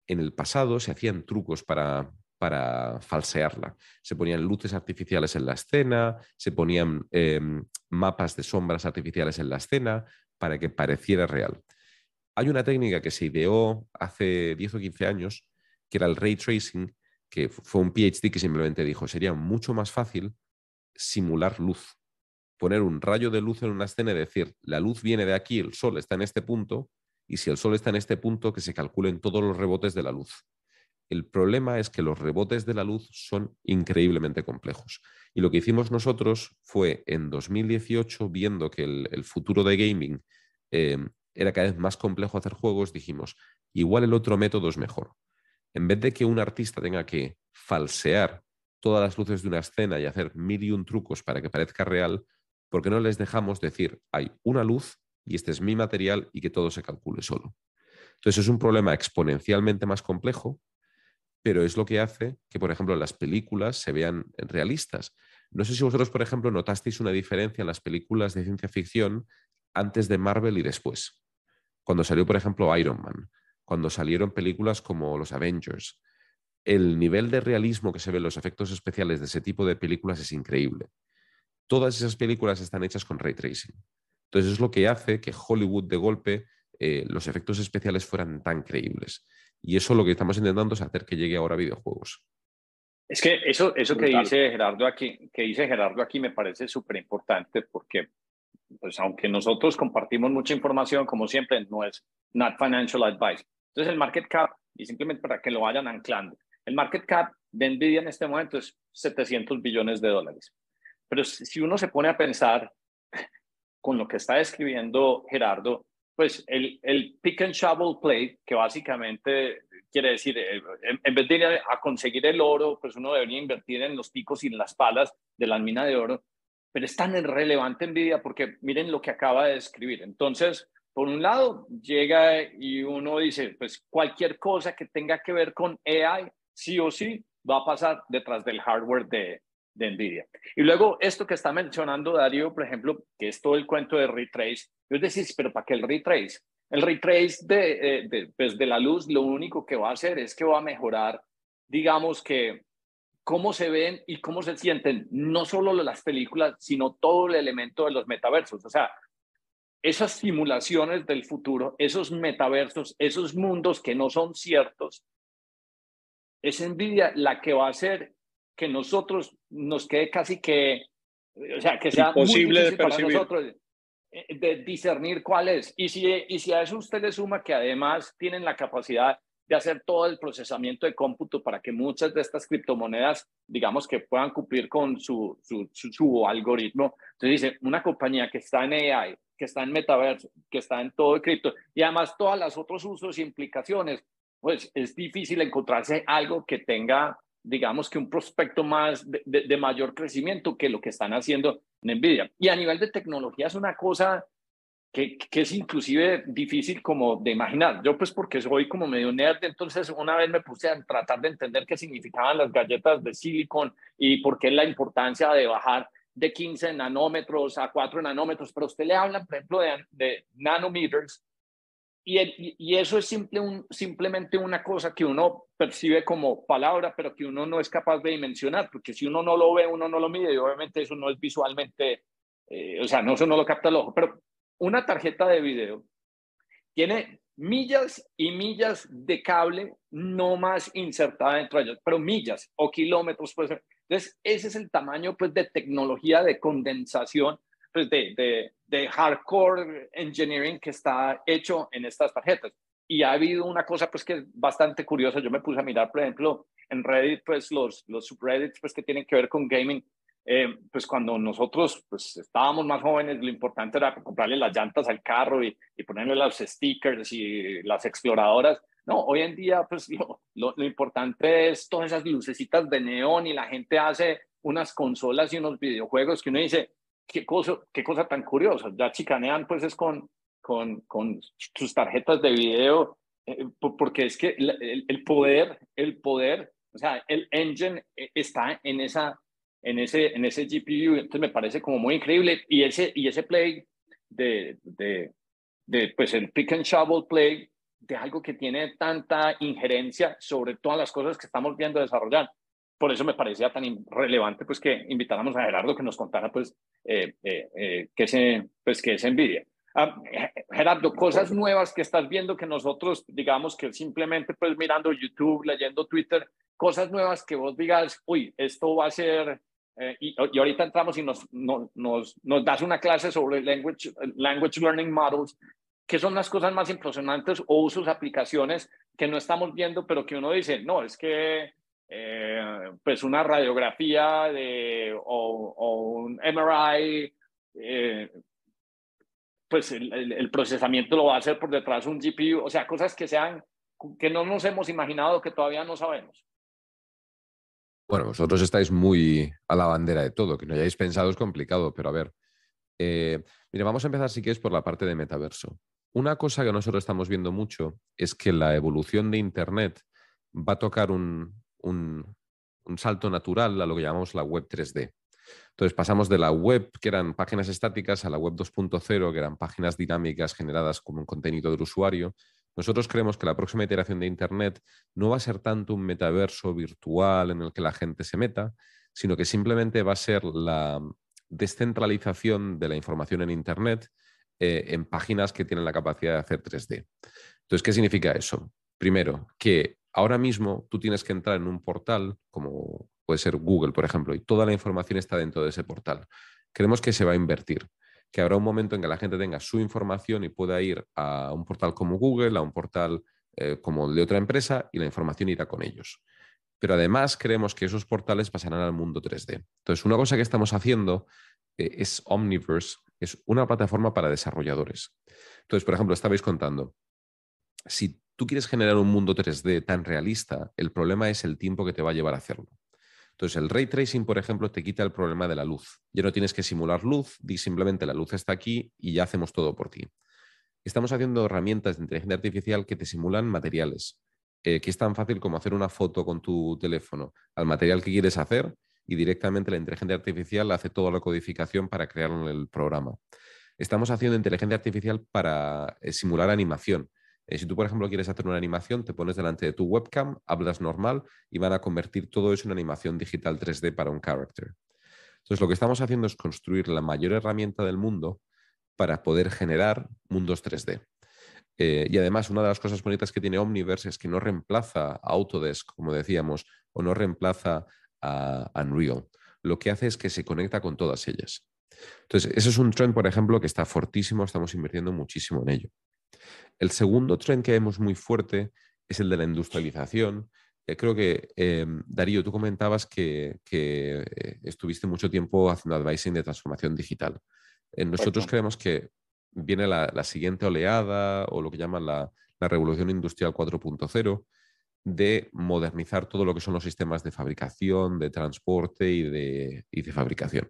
en el pasado se hacían trucos para, para falsearla. Se ponían luces artificiales en la escena, se ponían em, mapas de sombras artificiales en la escena para que pareciera real. Hay una técnica que se ideó hace 10 o 15 años, que era el ray tracing, que fue un PhD que simplemente dijo, sería mucho más fácil simular luz. Poner un rayo de luz en una escena y decir, la luz viene de aquí, el sol está en este punto, y si el sol está en este punto, que se calculen todos los rebotes de la luz. El problema es que los rebotes de la luz son increíblemente complejos. Y lo que hicimos nosotros fue en 2018, viendo que el, futuro de gaming em, era cada vez más complejo hacer juegos, dijimos, igual el otro método es mejor. En vez de que un artista tenga que falsear todas las luces de una escena y hacer mil y un trucos para que parezca real, ¿por qué no les dejamos decir, hay una luz y este es mi material y que todo se calcule solo? Entonces es un problema exponencialmente más complejo pero es lo que hace que, por ejemplo, las películas se vean realistas. No sé si vosotros, por ejemplo, notasteis una diferencia en las películas de ciencia ficción antes de Marvel y después. Cuando salió, por ejemplo, Iron Man, cuando salieron películas como los Avengers, el nivel de realismo que se ve en los efectos especiales de ese tipo de películas es increíble. Todas esas películas están hechas con ray tracing. Entonces es lo que hace que Hollywood de golpe eh, los efectos especiales fueran tan creíbles. Y eso lo que estamos intentando es hacer que llegue ahora a videojuegos. Es que eso, eso que dice Gerardo aquí, que dice Gerardo aquí me parece súper importante porque, pues, aunque nosotros compartimos mucha información, como siempre, no es not financial advice. Entonces, el market cap, y simplemente para que lo vayan anclando, el market cap de Nvidia en este momento es 700 billones de dólares. Pero si uno se pone a pensar con lo que está describiendo Gerardo, pues el, el pick and shovel play, que básicamente quiere decir, eh, en, vez de ir a, conseguir el oro, pues uno debería invertir en los picos y en las palas de la mina de oro, pero es tan relevante Nvidia porque miren lo que acaba de describir. Entonces, por un lado, llega y uno dice, pues cualquier cosa que tenga que ver con AI, sí o sí, va a pasar detrás del hardware de, de NVIDIA. Y luego esto que está mencionando Darío, por ejemplo, que es todo el cuento de retrace, yo decía, pero ¿para qué el retrace? El retrace de, eh, de, pues de la luz lo único que va a hacer es que va a mejorar, digamos que, cómo se ven y cómo se sienten, no solo las películas, sino todo el elemento de los metaversos. O sea, esas simulaciones del futuro, esos metaversos, esos mundos que no son ciertos, es envidia la que va a hacer que nosotros nos quede casi que, o sea, que sea imposible de para nosotros eh, de discernir cuál es. Y si, y si a eso usted le suma que además tienen la capacidad de hacer todo el procesamiento de cómputo para que muchas de estas criptomonedas, digamos, que puedan cumplir con su, su, su, algoritmo. Entonces dice, una compañía que está en AI, que está en metaverso, que está en todo cripto, y además todas las otros usos e implicaciones, pues es difícil encontrarse algo que tenga digamos que un prospecto más de, mayor crecimiento que lo que están haciendo en Nvidia. Y a nivel de tecnología es una cosa que, que, es inclusive difícil como de imaginar. Yo pues porque soy como medio nerd, entonces una vez me puse a tratar de entender qué significaban las galletas de silicon y por qué la importancia de bajar de 15 nanómetros a 4 nanómetros, pero usted le habla, por ejemplo, de, de nanometers y, eso es simple un, simplemente una cosa que uno percibe como palabra, pero que uno no es capaz de dimensionar, porque si uno no lo ve, uno no lo mide, y obviamente eso no es visualmente, eh, o sea, no, eso no lo capta el ojo, pero una tarjeta de video tiene millas y millas de cable no más insertada dentro de ellas, pero millas o kilómetros, pues. Entonces, ese es el tamaño, pues, de tecnología de condensación pues, de, de, hardcore engineering que está hecho en estas tarjetas. Y ha habido una cosa pues que es bastante curiosa. Yo me puse a mirar, por ejemplo, en Reddit, pues los, los subreddits pues que tienen que ver con gaming. Eh, pues cuando nosotros pues estábamos más jóvenes, lo importante era comprarle las llantas al carro y, y ponerle los stickers y las exploradoras. No, hoy en día pues lo, lo, lo importante es todas esas lucecitas de neón y la gente hace unas consolas y unos videojuegos que uno dice, qué cosa, qué cosa tan curiosa. Ya chicanean pues es con, con, con sus tarjetas de video, eh, porque es que el, el, poder, el poder, o sea, el engine eh, está en esa en ese, en ese GPU, entonces me parece como muy increíble. Y ese, y ese play de, de, de, pues el pick and shovel play de algo que tiene tanta injerencia sobre todas las cosas que estamos viendo desarrollar. Por eso me parecía tan relevante pues que invitáramos a Gerardo que nos contara pues eh, eh, eh, qué, se, pues, es envidia. Ah, Gerardo, cosas nuevas que estás viendo que nosotros digamos que simplemente pues mirando YouTube, leyendo Twitter, cosas nuevas que vos digas, uy, esto va a ser, y, y, ahorita entramos y nos, nos, nos, das una clase sobre language, language learning models, que son las cosas más impresionantes o usos, aplicaciones que no estamos viendo, pero que uno dice, no, es que eh, pues una radiografía de, o, un MRI, eh, pues el, procesamiento lo va a hacer por detrás un GPU, o sea, cosas que sean, que no nos hemos imaginado, que todavía no sabemos. Bueno, vosotros estáis muy a la bandera de todo, que no hayáis pensado es complicado, pero a ver, eh, mire, vamos a empezar si quieres por la parte de metaverso. Una cosa que nosotros estamos viendo mucho es que la evolución de Internet va a tocar un, un, salto natural a lo que llamamos la web 3D. Entonces pasamos de la web, que eran páginas estáticas, a la web 2.0, que eran páginas dinámicas generadas como un contenido del usuario. Nosotros creemos que la próxima iteración de Internet no va a ser tanto un metaverso virtual en el que la gente se meta, sino que simplemente va a ser la descentralización de la información en Internet eh, en páginas que tienen la capacidad de hacer 3D. Entonces, ¿qué significa eso? Primero, que ahora mismo tú tienes que entrar en un portal como puede ser Google, por ejemplo, y toda la información está dentro de ese portal. Creemos que se va a invertir, que habrá un momento en que la gente tenga su información y pueda ir a un portal como Google, a un portal eh, como el de otra empresa, y la información irá con ellos. Pero además creemos que esos portales pasarán al mundo 3D. Entonces, una cosa que estamos haciendo eh, es Omniverse, es una plataforma para desarrolladores. Entonces, por ejemplo, estabais contando, si tú quieres generar un mundo 3D tan realista, el problema es el tiempo que te va a llevar a hacerlo. Entonces, el ray tracing, por ejemplo, te quita el problema de la luz. Ya no tienes que simular luz, di simplemente la luz está aquí y ya hacemos todo por ti. Estamos haciendo herramientas de inteligencia artificial que te simulan materiales, eh, que es tan fácil como hacer una foto con tu teléfono al material que quieres hacer y directamente la inteligencia artificial hace toda la codificación para crear el programa. Estamos haciendo inteligencia artificial para eh, simular animación. Eh, si tú, por ejemplo, quieres hacer una animación, te pones delante de tu webcam, hablas normal y van a convertir todo eso en animación digital 3D para un character. Entonces, lo que estamos haciendo es construir la mayor herramienta del mundo para poder generar mundos 3D. Eh, y además, una de las cosas bonitas que tiene Omniverse es que no reemplaza a Autodesk, como decíamos, o no reemplaza a Unreal. Lo que hace es que se conecta con todas ellas. Entonces, ese es un trend, por ejemplo, que está fortísimo, estamos invirtiendo muchísimo en ello. El segundo trend que vemos muy fuerte es el de la industrialización. Eh, creo que, eh, Darío, tú comentabas que, eh, estuviste mucho tiempo haciendo advising de transformación digital. nosotros creemos que viene la, siguiente oleada o lo que llaman la, revolución industrial 4.0 de modernizar todo lo que son los sistemas de fabricación, de transporte y de fabricación.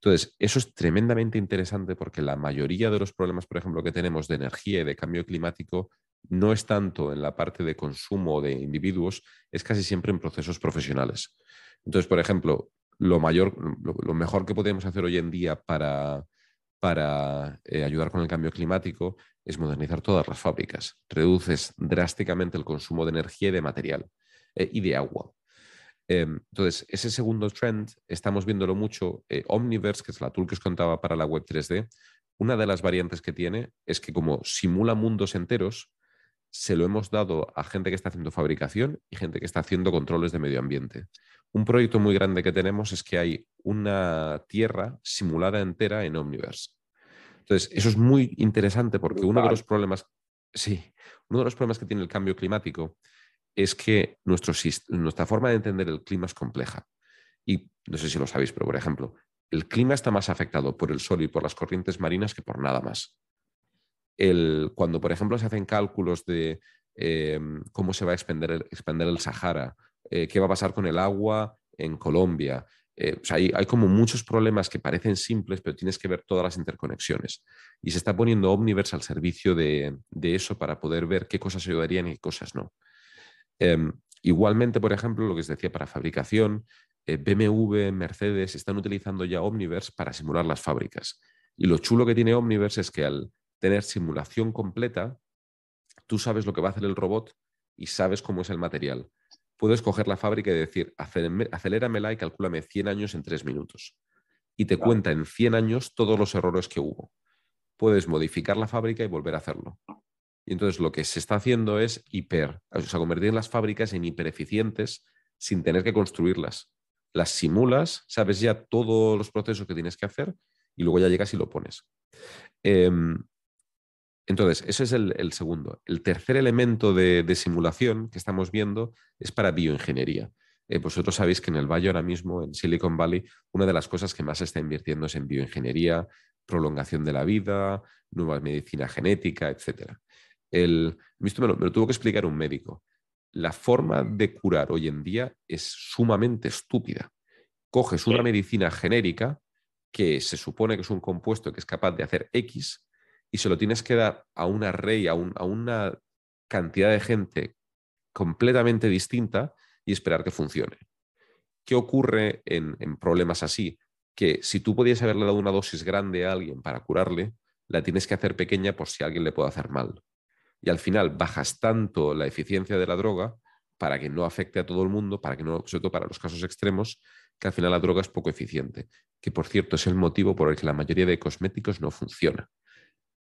Entonces, eso es tremendamente interesante porque la mayoría de los problemas, por ejemplo, que tenemos de energía y de cambio climático no es tanto en la parte de consumo de individuos, es casi siempre en procesos profesionales. Entonces, por ejemplo, lo, mayor, lo, mejor que podemos hacer hoy en día para, para eh, ayudar con el cambio climático es modernizar todas las fábricas. Reduces drásticamente el consumo de energía y de material eh, y de agua. Em, entonces, ese segundo trend estamos viéndolo mucho. Eh, Omniverse, que es la tool que os contaba para la web 3D, una de las variantes que tiene es que como simula mundos enteros, se lo hemos dado a gente que está haciendo fabricación y gente que está haciendo controles de medio ambiente. Un proyecto muy grande que tenemos es que hay una tierra simulada entera en Omniverse. Entonces, eso es muy interesante porque uno de los problemas, sí, uno de los problemas que tiene el cambio climático es que nuestra forma de entender el clima es compleja. Y no sé si lo sabéis, pero por ejemplo, el clima está más afectado por el sol y por las corrientes marinas que por nada más. cuando, por ejemplo, se hacen cálculos de eh, cómo se va a expandir el, Sahara, eh, qué va a pasar con el agua en Colombia, eh, hay, como muchos problemas que parecen simples, pero tienes que ver todas las interconexiones. Y se está poniendo Omniverse al servicio de, de eso para poder ver qué cosas ayudarían y qué cosas no. Em, igualmente, por ejemplo, lo que os decía para fabricación, eh, BMW, Mercedes están utilizando ya Omniverse para simular las fábricas. Y lo chulo que tiene Omniverse es que al tener simulación completa, tú sabes lo que va a hacer el robot y sabes cómo es el material. Puedes coger la fábrica y decir, aceléramela y calcúlame 100 años en 3 minutos. Y te cuenta en 100 años todos los errores que hubo. Puedes modificar la fábrica y volver a hacerlo. Y entonces lo que se está haciendo es hiper, o sea, convertir las fábricas en hipereficientes sin tener que construirlas. Las simulas, sabes ya todos los procesos que tienes que hacer y luego ya llegas y lo pones. Em, entonces, ese es el, segundo. El tercer elemento de, simulación que estamos viendo es para bioingeniería. Eh, vosotros sabéis que en el Valle ahora mismo, en Silicon Valley, una de las cosas que más se está invirtiendo es en bioingeniería, prolongación de la vida, nueva medicina genética, etcétera. El, esto me lo, tuvo que explicar un médico. La forma de curar hoy en día es sumamente estúpida. Coges una medicina genérica que se supone que es un compuesto que es capaz de hacer X y se lo tienes que dar a una rey, a, una cantidad de gente completamente distinta y esperar que funcione. ¿Qué ocurre en, en, problemas así? Que si tú podías haberle dado una dosis grande a alguien para curarle, la tienes que hacer pequeña por si alguien le puede hacer mal y al final bajas tanto la eficiencia de la droga para que no afecte a todo el mundo, para que no, sobre todo para los casos extremos, que al final la droga es poco eficiente, que por cierto es el motivo por el que la mayoría de cosméticos no funciona.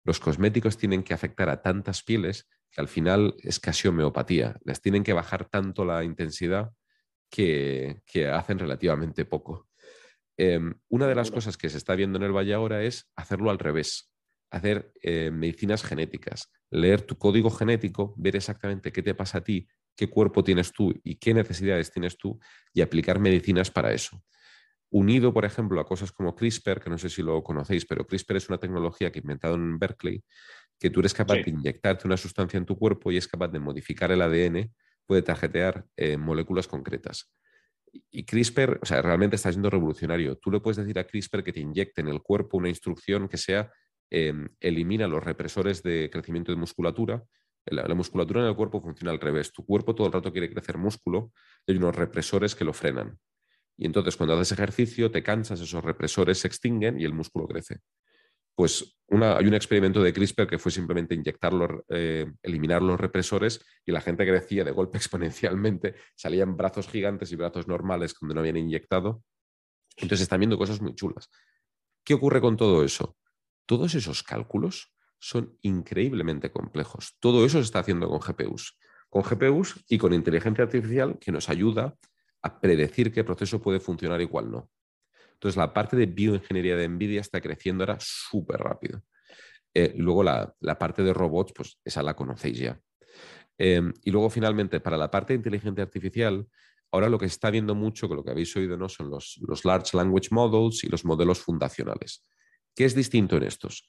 Los cosméticos tienen que afectar a tantas pieles que al final es casi homeopatía, les tienen que bajar tanto la intensidad que, que hacen relativamente poco. Em, una de las cosas que se está viendo en el Valle ahora es hacerlo al revés, hacer eh, medicinas genéticas, leer tu código genético, ver exactamente qué te pasa a ti, qué cuerpo tienes tú y qué necesidades tienes tú y aplicar medicinas para eso. Unido, por ejemplo, a cosas como CRISPR, que no sé si lo conocéis, pero CRISPR es una tecnología que he inventado en Berkeley, que tú eres capaz de inyectarte una sustancia en tu cuerpo y es capaz de modificar el ADN, puede tarjetear eh, moléculas concretas y CRISPR, o sea, realmente está siendo revolucionario. Tú le puedes decir a CRISPR que te inyecte en el cuerpo una instrucción que sea em, elimina los represores de crecimiento de musculatura. La, musculatura en el cuerpo funciona al revés. Tu cuerpo todo el rato quiere crecer músculo y hay unos represores que lo frenan. Y entonces cuando haces ejercicio te cansas, esos represores se extinguen y el músculo crece pues hay un experimento de CRISPR que fue simplemente inyectar eh, eliminar los represores y la gente crecía de golpe exponencialmente, salían brazos gigantes y brazos normales donde no habían inyectado. Entonces están viendo cosas muy chulas. ¿Qué ocurre con todo eso? Todos esos cálculos son increíblemente complejos. Todo eso se está haciendo con GPUs. Con GPUs y con inteligencia artificial que nos ayuda a predecir qué proceso puede funcionar y cuál no. Entonces, la parte de bioingeniería de NVIDIA está creciendo ahora súper rápido. Eh, luego, la, parte de robots, pues esa la conocéis ya. Em, y luego, finalmente, para la parte de inteligencia artificial, ahora lo que está viendo mucho, que lo que habéis oído, ¿no? son los, los Large Language Models y los modelos fundacionales. ¿Qué es distinto en estos?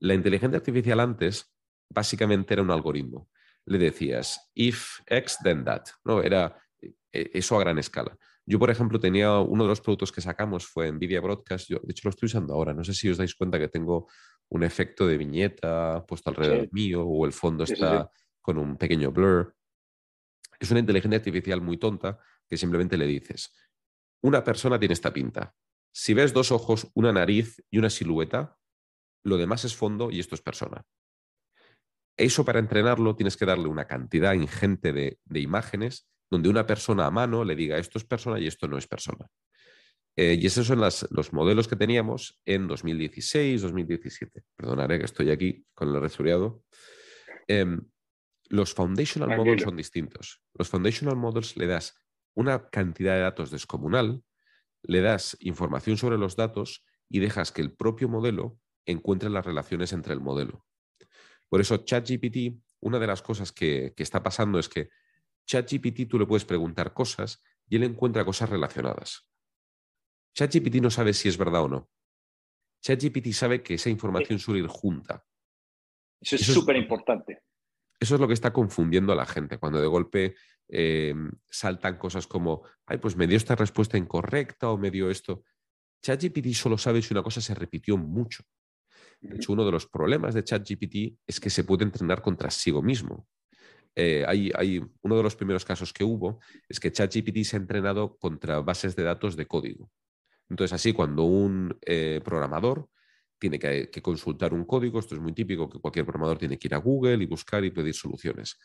La inteligencia artificial antes básicamente era un algoritmo. Le decías, if X, then that. ¿no? Era eh, eso a gran escala. Yo, por ejemplo, tenía uno de los productos que sacamos fue Nvidia Broadcast. Yo, de hecho, lo estoy usando ahora. No sé si os dais cuenta que tengo un efecto de viñeta puesto alrededor mío o el fondo está con un pequeño blur. Es una inteligencia artificial muy tonta que simplemente le dices, una persona tiene esta pinta. Si ves dos ojos, una nariz y una silueta, lo demás es fondo y esto es persona. Eso para entrenarlo tienes que darle una cantidad ingente de, de imágenes donde una persona a mano le diga esto es persona y esto no es persona. Eh, y esos son los modelos que teníamos en 2016, 2017. Perdonaré que estoy aquí con el resfriado. Em, los foundational models son distintos. Los foundational models le das una cantidad de datos descomunal, le das información sobre los datos y dejas que el propio modelo encuentre las relaciones entre el modelo. Por eso ChatGPT, una de las cosas que está pasando es que ChatGPT tú le puedes preguntar cosas y él encuentra cosas relacionadas. ChatGPT no sabe si es verdad o no. ChatGPT sabe que esa información suele ir junta. Eso es súper importante. Eso es lo que está confundiendo a la gente cuando de golpe em, saltan cosas como, ay, pues me dio esta respuesta incorrecta o me dio esto. ChatGPT solo sabe si una cosa se repitió mucho. De hecho, uno de los problemas de ChatGPT es que se puede entrenar contra sí mismo. Eh, hay, uno de los primeros casos que hubo es que ChatGPT se ha entrenado contra bases de datos de código. Entonces, así cuando un eh, programador tiene que, consultar un código, esto es muy típico, que cualquier programador tiene que ir a Google y buscar y pedir soluciones.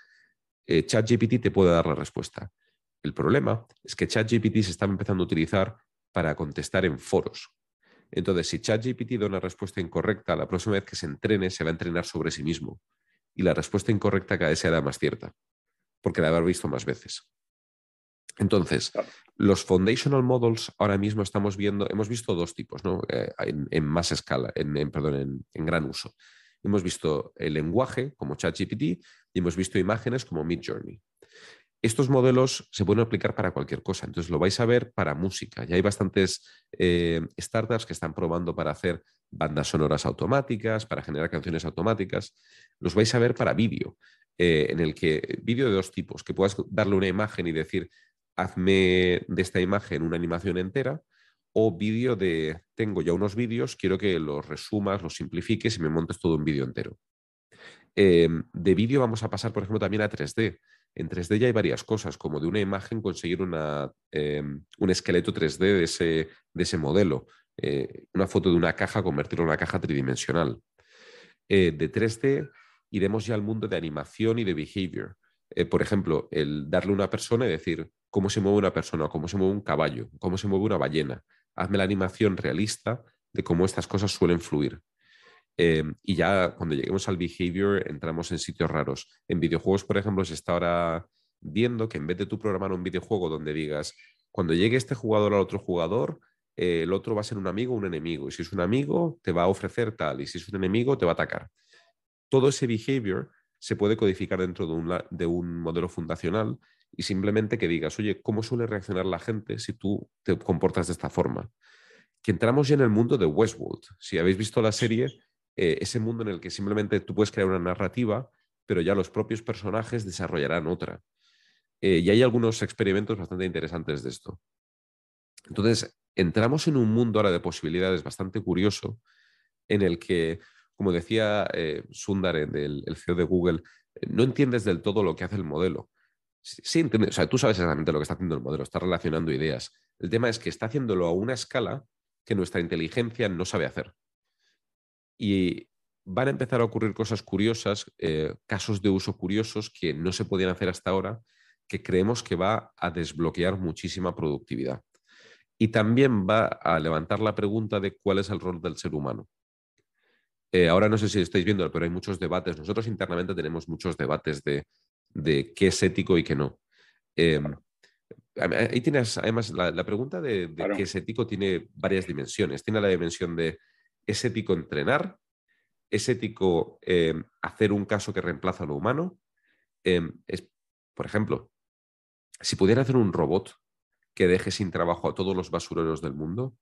Eh, ChatGPT te puede dar la respuesta. El problema es que ChatGPT se está empezando a utilizar para contestar en foros. Entonces, si ChatGPT da una respuesta incorrecta, la próxima vez que se entrene, se va a entrenar sobre sí mismo y la respuesta incorrecta cada vez será más cierta, porque la haber visto más veces. Entonces, los foundational models ahora mismo estamos viendo, hemos visto dos tipos, ¿no? Eh, en, más escala, en, perdón, en, gran uso. Hemos visto el lenguaje como ChatGPT y hemos visto imágenes como Midjourney. Estos modelos se pueden aplicar para cualquier cosa, entonces lo vais a ver para música. Ya hay bastantes eh, startups que están probando para hacer bandas sonoras automáticas, para generar canciones automáticas. Los vais a ver para vídeo, eh, en el que vídeo de dos tipos, que puedas darle una imagen y decir, hazme de esta imagen una animación entera, o vídeo de, tengo ya unos vídeos, quiero que los resumas, los simplifiques y me montes todo un vídeo entero. Em, de vídeo vamos a pasar, por ejemplo, también a 3D. En 3D ya hay varias cosas, como de una imagen conseguir em, un esqueleto 3D de ese, de ese modelo. Eh, una foto de una caja, convertirlo en una caja tridimensional. Eh, de 3D iremos ya al mundo de animación y de behavior. Eh, por ejemplo, el darle a una persona y decir cómo se mueve una persona, cómo se mueve un caballo, cómo se mueve una ballena. Hazme la animación realista de cómo estas cosas suelen fluir. Y ya cuando lleguemos al behavior entramos en sitios raros. En videojuegos, por ejemplo, se está ahora viendo que en vez de tú programar un videojuego donde digas, cuando llegue este jugador al otro jugador, eh, el otro va a ser un amigo o un enemigo. Y si es un amigo, te va a ofrecer tal. Y si es un enemigo, te va a atacar. Todo ese behavior se puede codificar dentro de un, de un modelo fundacional y simplemente que digas, oye, ¿cómo suele reaccionar la gente si tú te comportas de esta forma? Que entramos ya en el mundo de Westworld. Si habéis visto la serie, eh, ese mundo en el que simplemente tú puedes crear una narrativa, pero ya los propios personajes desarrollarán otra. Eh, y hay algunos experimentos bastante interesantes de esto. Entonces, entramos en un mundo ahora de posibilidades bastante curioso en el que, como decía eh, Sundar, el, CEO de Google, no entiendes del todo lo que hace el modelo. Sí, entiendes, o sea, tú sabes exactamente lo que está haciendo el modelo, está relacionando ideas. El tema es que está haciéndolo a una escala que nuestra inteligencia no sabe hacer. Y van a empezar a ocurrir cosas curiosas, eh, casos de uso curiosos que no se podían hacer hasta ahora, que creemos que va a desbloquear muchísima productividad. Y también va a levantar la pregunta de cuál es el rol del ser humano. Eh, ahora no sé si estáis viendo, pero hay muchos debates. Nosotros internamente tenemos muchos debates de, qué es ético y qué no. Em, ahí tienes, además, la, pregunta de, qué es ético tiene varias dimensiones. Tiene la dimensión de, ¿es ético entrenar? ¿Es ético em, hacer un caso que reemplaza a lo humano? Em, es, por ejemplo, si pudiera hacer un robot que deje sin trabajo a todos los basureros del mundo?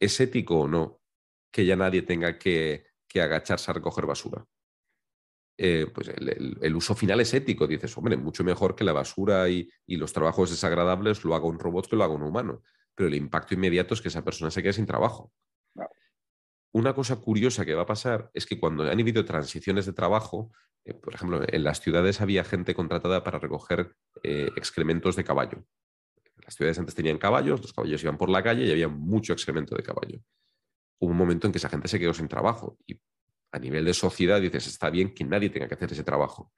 ¿Es ético o no que ya nadie tenga que, agacharse a recoger basura? Eh, pues el, uso final es ético. Dices, hombre, mucho mejor que la basura y, los trabajos desagradables lo haga un robot que lo haga un humano. Pero el impacto inmediato es que esa persona se quede sin trabajo. Una cosa curiosa que va a pasar es que cuando han habido transiciones de trabajo, eh, por ejemplo, en las ciudades había gente contratada para recoger eh, excrementos de caballo. Las ciudades antes tenían caballos, los caballos iban por la calle y había mucho excremento de caballo. Hubo un momento en que esa gente se quedó sin trabajo y a nivel de sociedad dices, está bien que nadie tenga que hacer ese trabajo.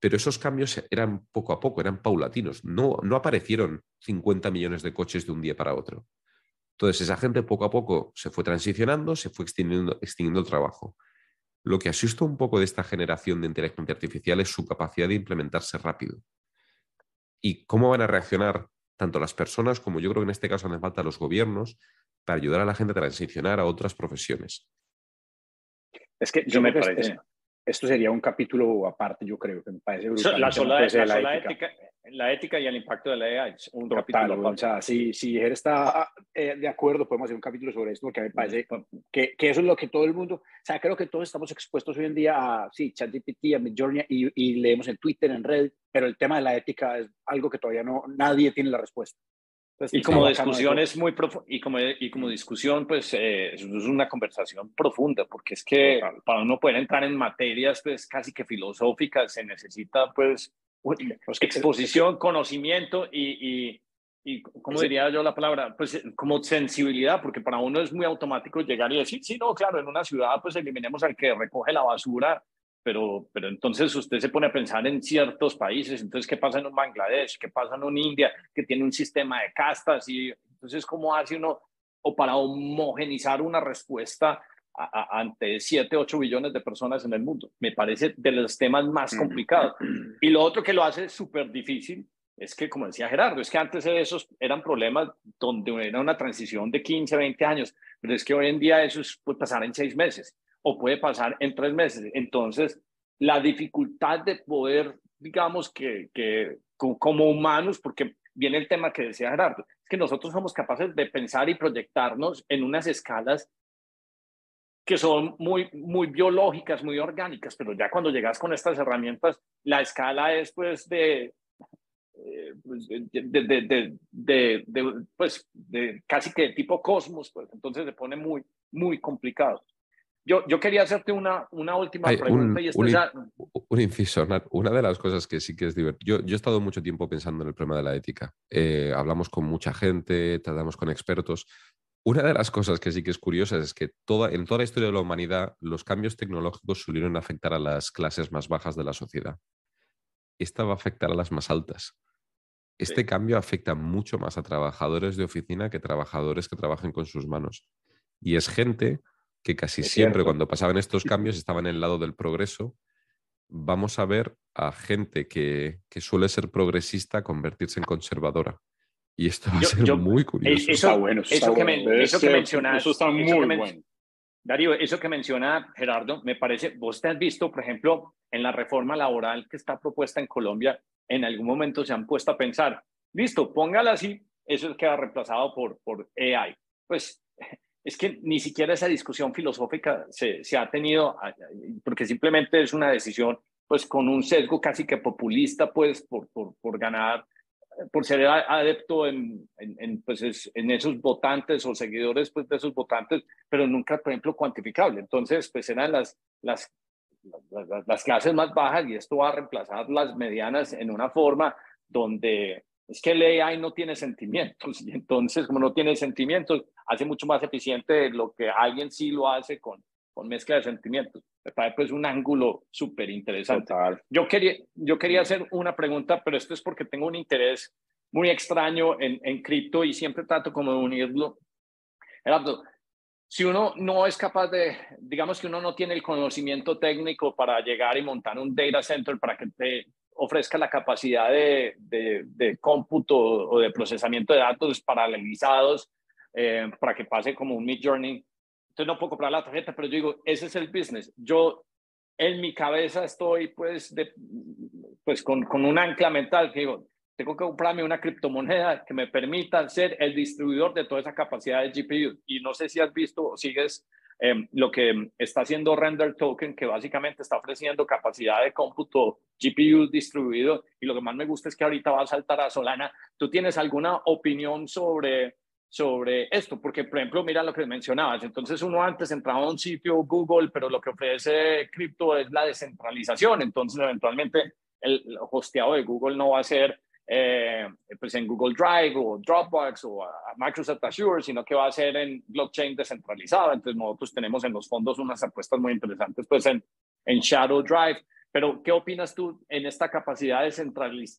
Pero esos cambios eran poco a poco, eran paulatinos. No, no aparecieron 50 millones de coches de un día para otro. Entonces, esa gente poco a poco se fue transicionando, se fue extinguiendo, extinguiendo el trabajo. Lo que asusta un poco de esta generación de inteligencia artificial es su capacidad de implementarse rápido. ¿Y cómo van a reaccionar tanto las personas como yo creo que en este caso hace falta los gobiernos para ayudar a la gente a transicionar a otras profesiones. Es que yo me parece esto sería un capítulo aparte, yo creo, que me parece brutal. La sola, la, ética. la ética y el impacto de la AI. Un capítulo o sea, si, si Ger está eh, de acuerdo, podemos hacer un capítulo sobre esto, porque me parece que, que, eso es lo que todo el mundo, o sea, creo que todos estamos expuestos hoy en día a, sí, ChatGPT, a Midjourney, y, y leemos en Twitter, en Reddit, pero el tema de la ética es algo que todavía no, nadie tiene la respuesta. Pues, y como discusión es muy y como, y como discusión, pues eh, es una conversación profunda, porque es que para uno poder entrar en materias pues casi que filosóficas se necesita pues, pues exposición, conocimiento y, y, y ¿cómo diría yo la palabra? Pues como sensibilidad, porque para uno es muy automático llegar y decir, sí, no, claro, en una ciudad pues eliminemos al que recoge la basura pero, pero entonces usted se pone a pensar en ciertos países, entonces, ¿qué pasa en un Bangladesh? ¿Qué pasa en un India que tiene un sistema de castas? Y entonces, ¿cómo hace uno, o para homogenizar una respuesta ante 7, 8 billones de personas en el mundo? Me parece de los temas más complicados. Y lo otro que lo hace súper difícil es que, como decía Gerardo, es que antes esos eran problemas donde era una transición de 15, 20 años, pero es que hoy en día eso puede pasar en seis meses o puede pasar en tres meses. Entonces, la dificultad de poder, digamos que, que como humanos, porque viene el tema que decía Gerardo, es que nosotros somos capaces de pensar y proyectarnos en unas escalas que son muy, muy biológicas, muy orgánicas, pero ya cuando llegas con estas herramientas, la escala es pues de, eh, pues, de, de, de, pues, casi que de tipo cosmos, pues entonces se pone muy, muy complicado. Yo, yo quería hacerte una, una última pregunta. Un, y un, inciso, Una de las cosas que sí que es divertido. Yo, yo, he estado mucho tiempo pensando en el problema de la ética. Eh, hablamos con mucha gente, tratamos con expertos. Una de las cosas que sí que es curiosa es que toda, en toda la historia de la humanidad los cambios tecnológicos solieron afectar a las clases más bajas de la sociedad. Esta va a afectar a las más altas. Este cambio afecta mucho más a trabajadores de oficina que trabajadores que trabajen con sus manos. Y es gente que casi siempre cuando pasaban estos cambios estaban en el lado del progreso vamos a ver a gente que, que suele ser progresista convertirse en conservadora. Y esto va a ser muy curioso. Eso, está bueno. Eso, que, mencionas. Eso está muy bueno. Darío, eso que menciona Gerardo, me parece, vos te has visto, por ejemplo, en la reforma laboral que está propuesta en Colombia, en algún momento se han puesto a pensar, listo, póngala así, eso queda reemplazado por, por AI. Pues es que ni siquiera esa discusión filosófica se, ha tenido, porque simplemente es una decisión pues con un sesgo casi que populista, pues por, por, por ganar, por ser adepto en, en, pues en esos votantes o seguidores pues de esos votantes, pero nunca, por ejemplo, cuantificable. Entonces, pues eran las, las, las, las clases más bajas y esto va a reemplazar las medianas en una forma donde es que el AI no tiene sentimientos y entonces como no tiene sentimientos, hace mucho más eficiente lo que alguien sí lo hace con, con mezcla de sentimientos. Me parece pues un ángulo súper interesante. Yo quería, yo quería hacer una pregunta, pero esto es porque tengo un interés muy extraño en, en cripto y siempre trato como de unirlo. Gerardo, si uno no es capaz de, digamos que uno no tiene el conocimiento técnico para llegar y montar un data center para que te ofrezca la capacidad de, de, cómputo o de procesamiento de datos paralelizados eh, para que pase como un mid journey. Entonces no puedo comprar la tarjeta, pero yo digo, ese es el business. Yo en mi cabeza estoy pues, de, pues con, con un ancla mental que digo, tengo que comprarme una criptomoneda que me permita ser el distribuidor de toda esa capacidad de GPU. Y no sé si has visto o sigues Em, lo que está haciendo Render Token, que básicamente está ofreciendo capacidad de cómputo GPU distribuido. Y lo que más me gusta es que ahorita va a saltar a Solana. ¿Tú tienes alguna opinión sobre, sobre esto? Porque, por ejemplo, mira lo que mencionabas. Entonces, uno antes entraba a un sitio Google, pero lo que ofrece cripto es la descentralización. Entonces, eventualmente, el hosteado de Google no va a ser eh, pues en Google Drive o Dropbox o a Microsoft Azure, sino que va a ser en blockchain descentralizada. Entonces nosotros tenemos en los fondos unas apuestas muy interesantes pues en, en Shadow Drive. Pero, ¿qué opinas tú en esta capacidad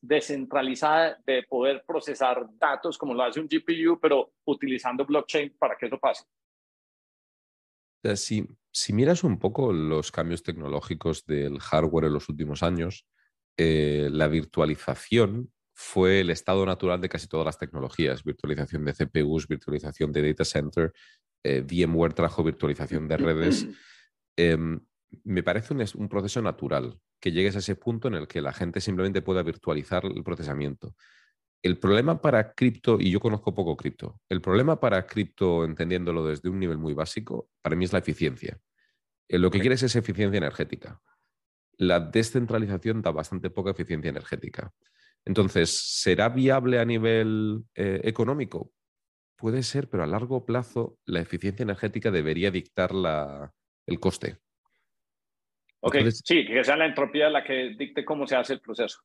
descentralizada de poder procesar datos como lo hace un GPU, pero utilizando blockchain para que eso pase? Si, si miras un poco los cambios tecnológicos del hardware en los últimos años, eh, la virtualización fue el estado natural de casi todas las tecnologías. Virtualización de CPUs, virtualización de data center, eh, VMware trajo virtualización de redes. Em, me parece un, proceso natural que llegues a ese punto en el que la gente simplemente pueda virtualizar el procesamiento. El problema para cripto, y yo conozco poco cripto, el problema para cripto, entendiéndolo desde un nivel muy básico, para mí es la eficiencia. Eh, lo que quieres es eficiencia energética. La descentralización da bastante poca eficiencia energética. Entonces, ¿será viable a nivel eh, económico? Puede ser, pero a largo plazo la eficiencia energética debería dictar el coste. Ok, sí, que sea la entropía la que dicte cómo se hace el proceso.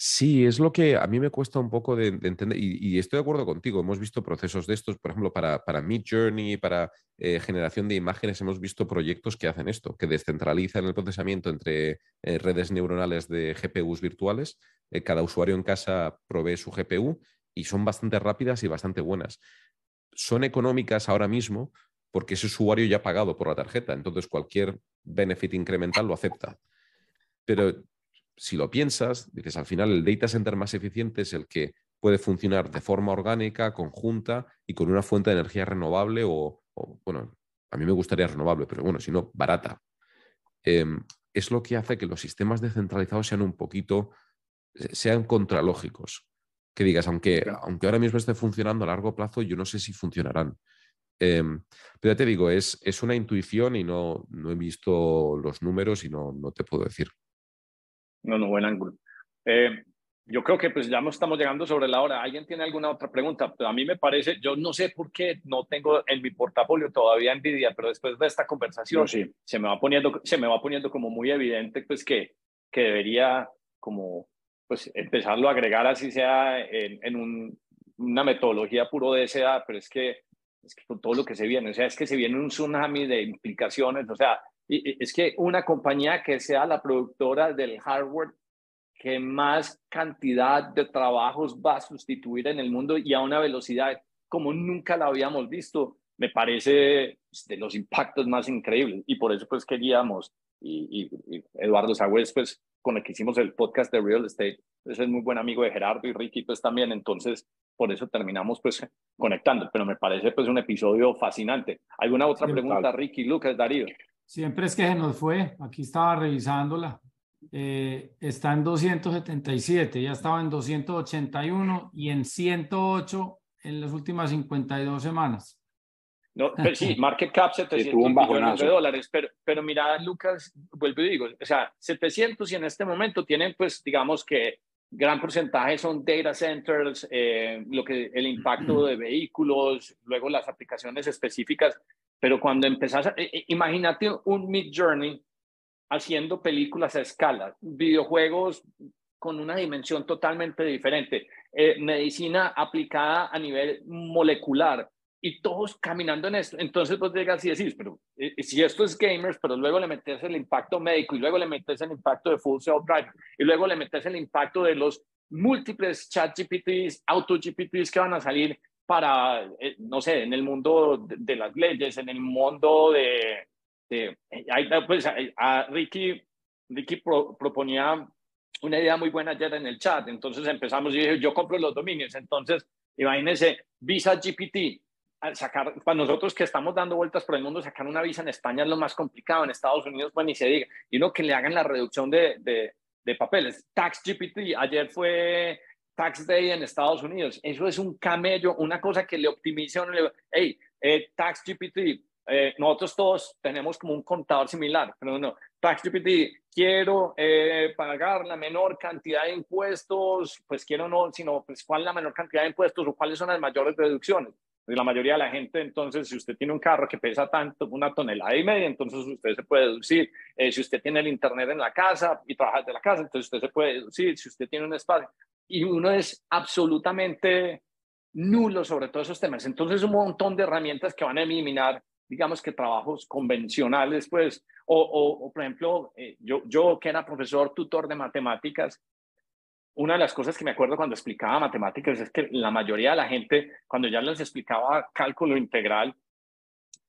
Sí, es lo que a mí me cuesta un poco de, entender y, estoy de acuerdo contigo. Hemos visto procesos de estos, por ejemplo, para, para Mid Journey, para eh, generación de imágenes, hemos visto proyectos que hacen esto, que descentralizan el procesamiento entre eh, redes neuronales de GPUs virtuales. Eh, cada usuario en casa provee su GPU y son bastante rápidas y bastante buenas. Son económicas ahora mismo porque ese usuario ya ha pagado por la tarjeta, entonces cualquier benefit incremental lo acepta. Pero si lo piensas, dices, al final el data center más eficiente es el que puede funcionar de forma orgánica, conjunta y con una fuente de energía renovable o, bueno, a mí me gustaría renovable, pero bueno, si no, barata. Em, es lo que hace que los sistemas descentralizados sean un poquito, sean contralógicos. Que digas, aunque, aunque ahora mismo esté funcionando a largo plazo, yo no sé si funcionarán. Em, pero ya te digo, es, es una intuición y no, no he visto los números y no, no te puedo decir. No, no, buen ángulo. Eh, yo creo que pues ya no estamos llegando sobre la hora. ¿Alguien tiene alguna otra pregunta? A mí me parece, yo no sé por qué no tengo en mi portafolio todavía Nvidia, pero después de esta conversación sí. se, me va poniendo, se me va poniendo como muy evidente pues que, que debería como pues empezarlo a agregar así sea en, en un, una metodología puro de esa, pero es que, es que con todo lo que se viene, o sea, es que se viene un tsunami de implicaciones, o sea, es que una compañía que sea la productora del hardware que más cantidad de trabajos va a sustituir en el mundo y a una velocidad como nunca la habíamos visto, me parece pues, de los impactos más increíbles. Y por eso pues queríamos y, Eduardo Sagüez, pues con el que hicimos el podcast de Real Estate, pues, es muy buen amigo de Gerardo y Ricky pues también, entonces por eso terminamos pues conectando, pero me parece pues un episodio fascinante. ¿Alguna otra pregunta, Ricky, Lucas, Darío? Siempre es que se nos fue, aquí estaba revisándola, eh, está en 277, ya estaba en 281 y en 108 en las últimas 52 semanas. No, pero sí, market cap 700 millones de dólares, pero, pero mira, Lucas, vuelvo y digo, o sea, 700 y en este momento tienen, pues, digamos que gran porcentaje son data centers, eh, lo que, el impacto de vehículos, luego las aplicaciones específicas, pero cuando empezás, a, eh, eh, imagínate un Mid Journey haciendo películas a escala, videojuegos con una dimensión totalmente diferente, medicina aplicada a nivel molecular, y todos caminando en esto. Entonces vos llegas y decís, pero eh, eh, si esto es gamers, pero luego le metes el impacto médico y luego le metes el impacto de full self drive y luego le metes el impacto de los múltiples chat GPTs, auto GPTs que van a salir para, eh, no sé, en el mundo de, las leyes, en el mundo de... de pues, a, Ricky, Ricky proponía una idea muy buena ayer en el chat, entonces empezamos y yo compro los dominios, entonces imagínense, Visa GPT, sacar, para nosotros que estamos dando vueltas por el mundo, sacar una visa en España es lo más complicado, en Estados Unidos, pues ni se diga, y uno que le hagan la reducción de, de papeles. Tax GPT, ayer fue Tax Day en Estados Unidos, eso es un camello, una cosa que le optimiza, le, hey, eh, Tax GPT, eh, nosotros todos tenemos como un contador similar, pero no, Tax GPT, quiero eh, pagar la menor cantidad de impuestos, pues quiero no, sino pues cuál es la menor cantidad de impuestos o cuáles son las mayores reducciones la mayoría de la gente, entonces, si usted tiene un carro que pesa tanto, una tonelada y media, entonces usted se puede deducir. Eh, si usted tiene el internet en la casa y trabaja de la casa, entonces usted se puede deducir. Si usted tiene un espacio. Y uno es absolutamente nulo sobre todos esos temas. Entonces, un montón de herramientas que van a eliminar, digamos que trabajos convencionales, pues, o, o, por ejemplo, eh, yo, yo que era profesor, tutor de matemáticas, una de las cosas que me acuerdo cuando explicaba matemáticas es que la mayoría de la gente, cuando ya les explicaba cálculo integral,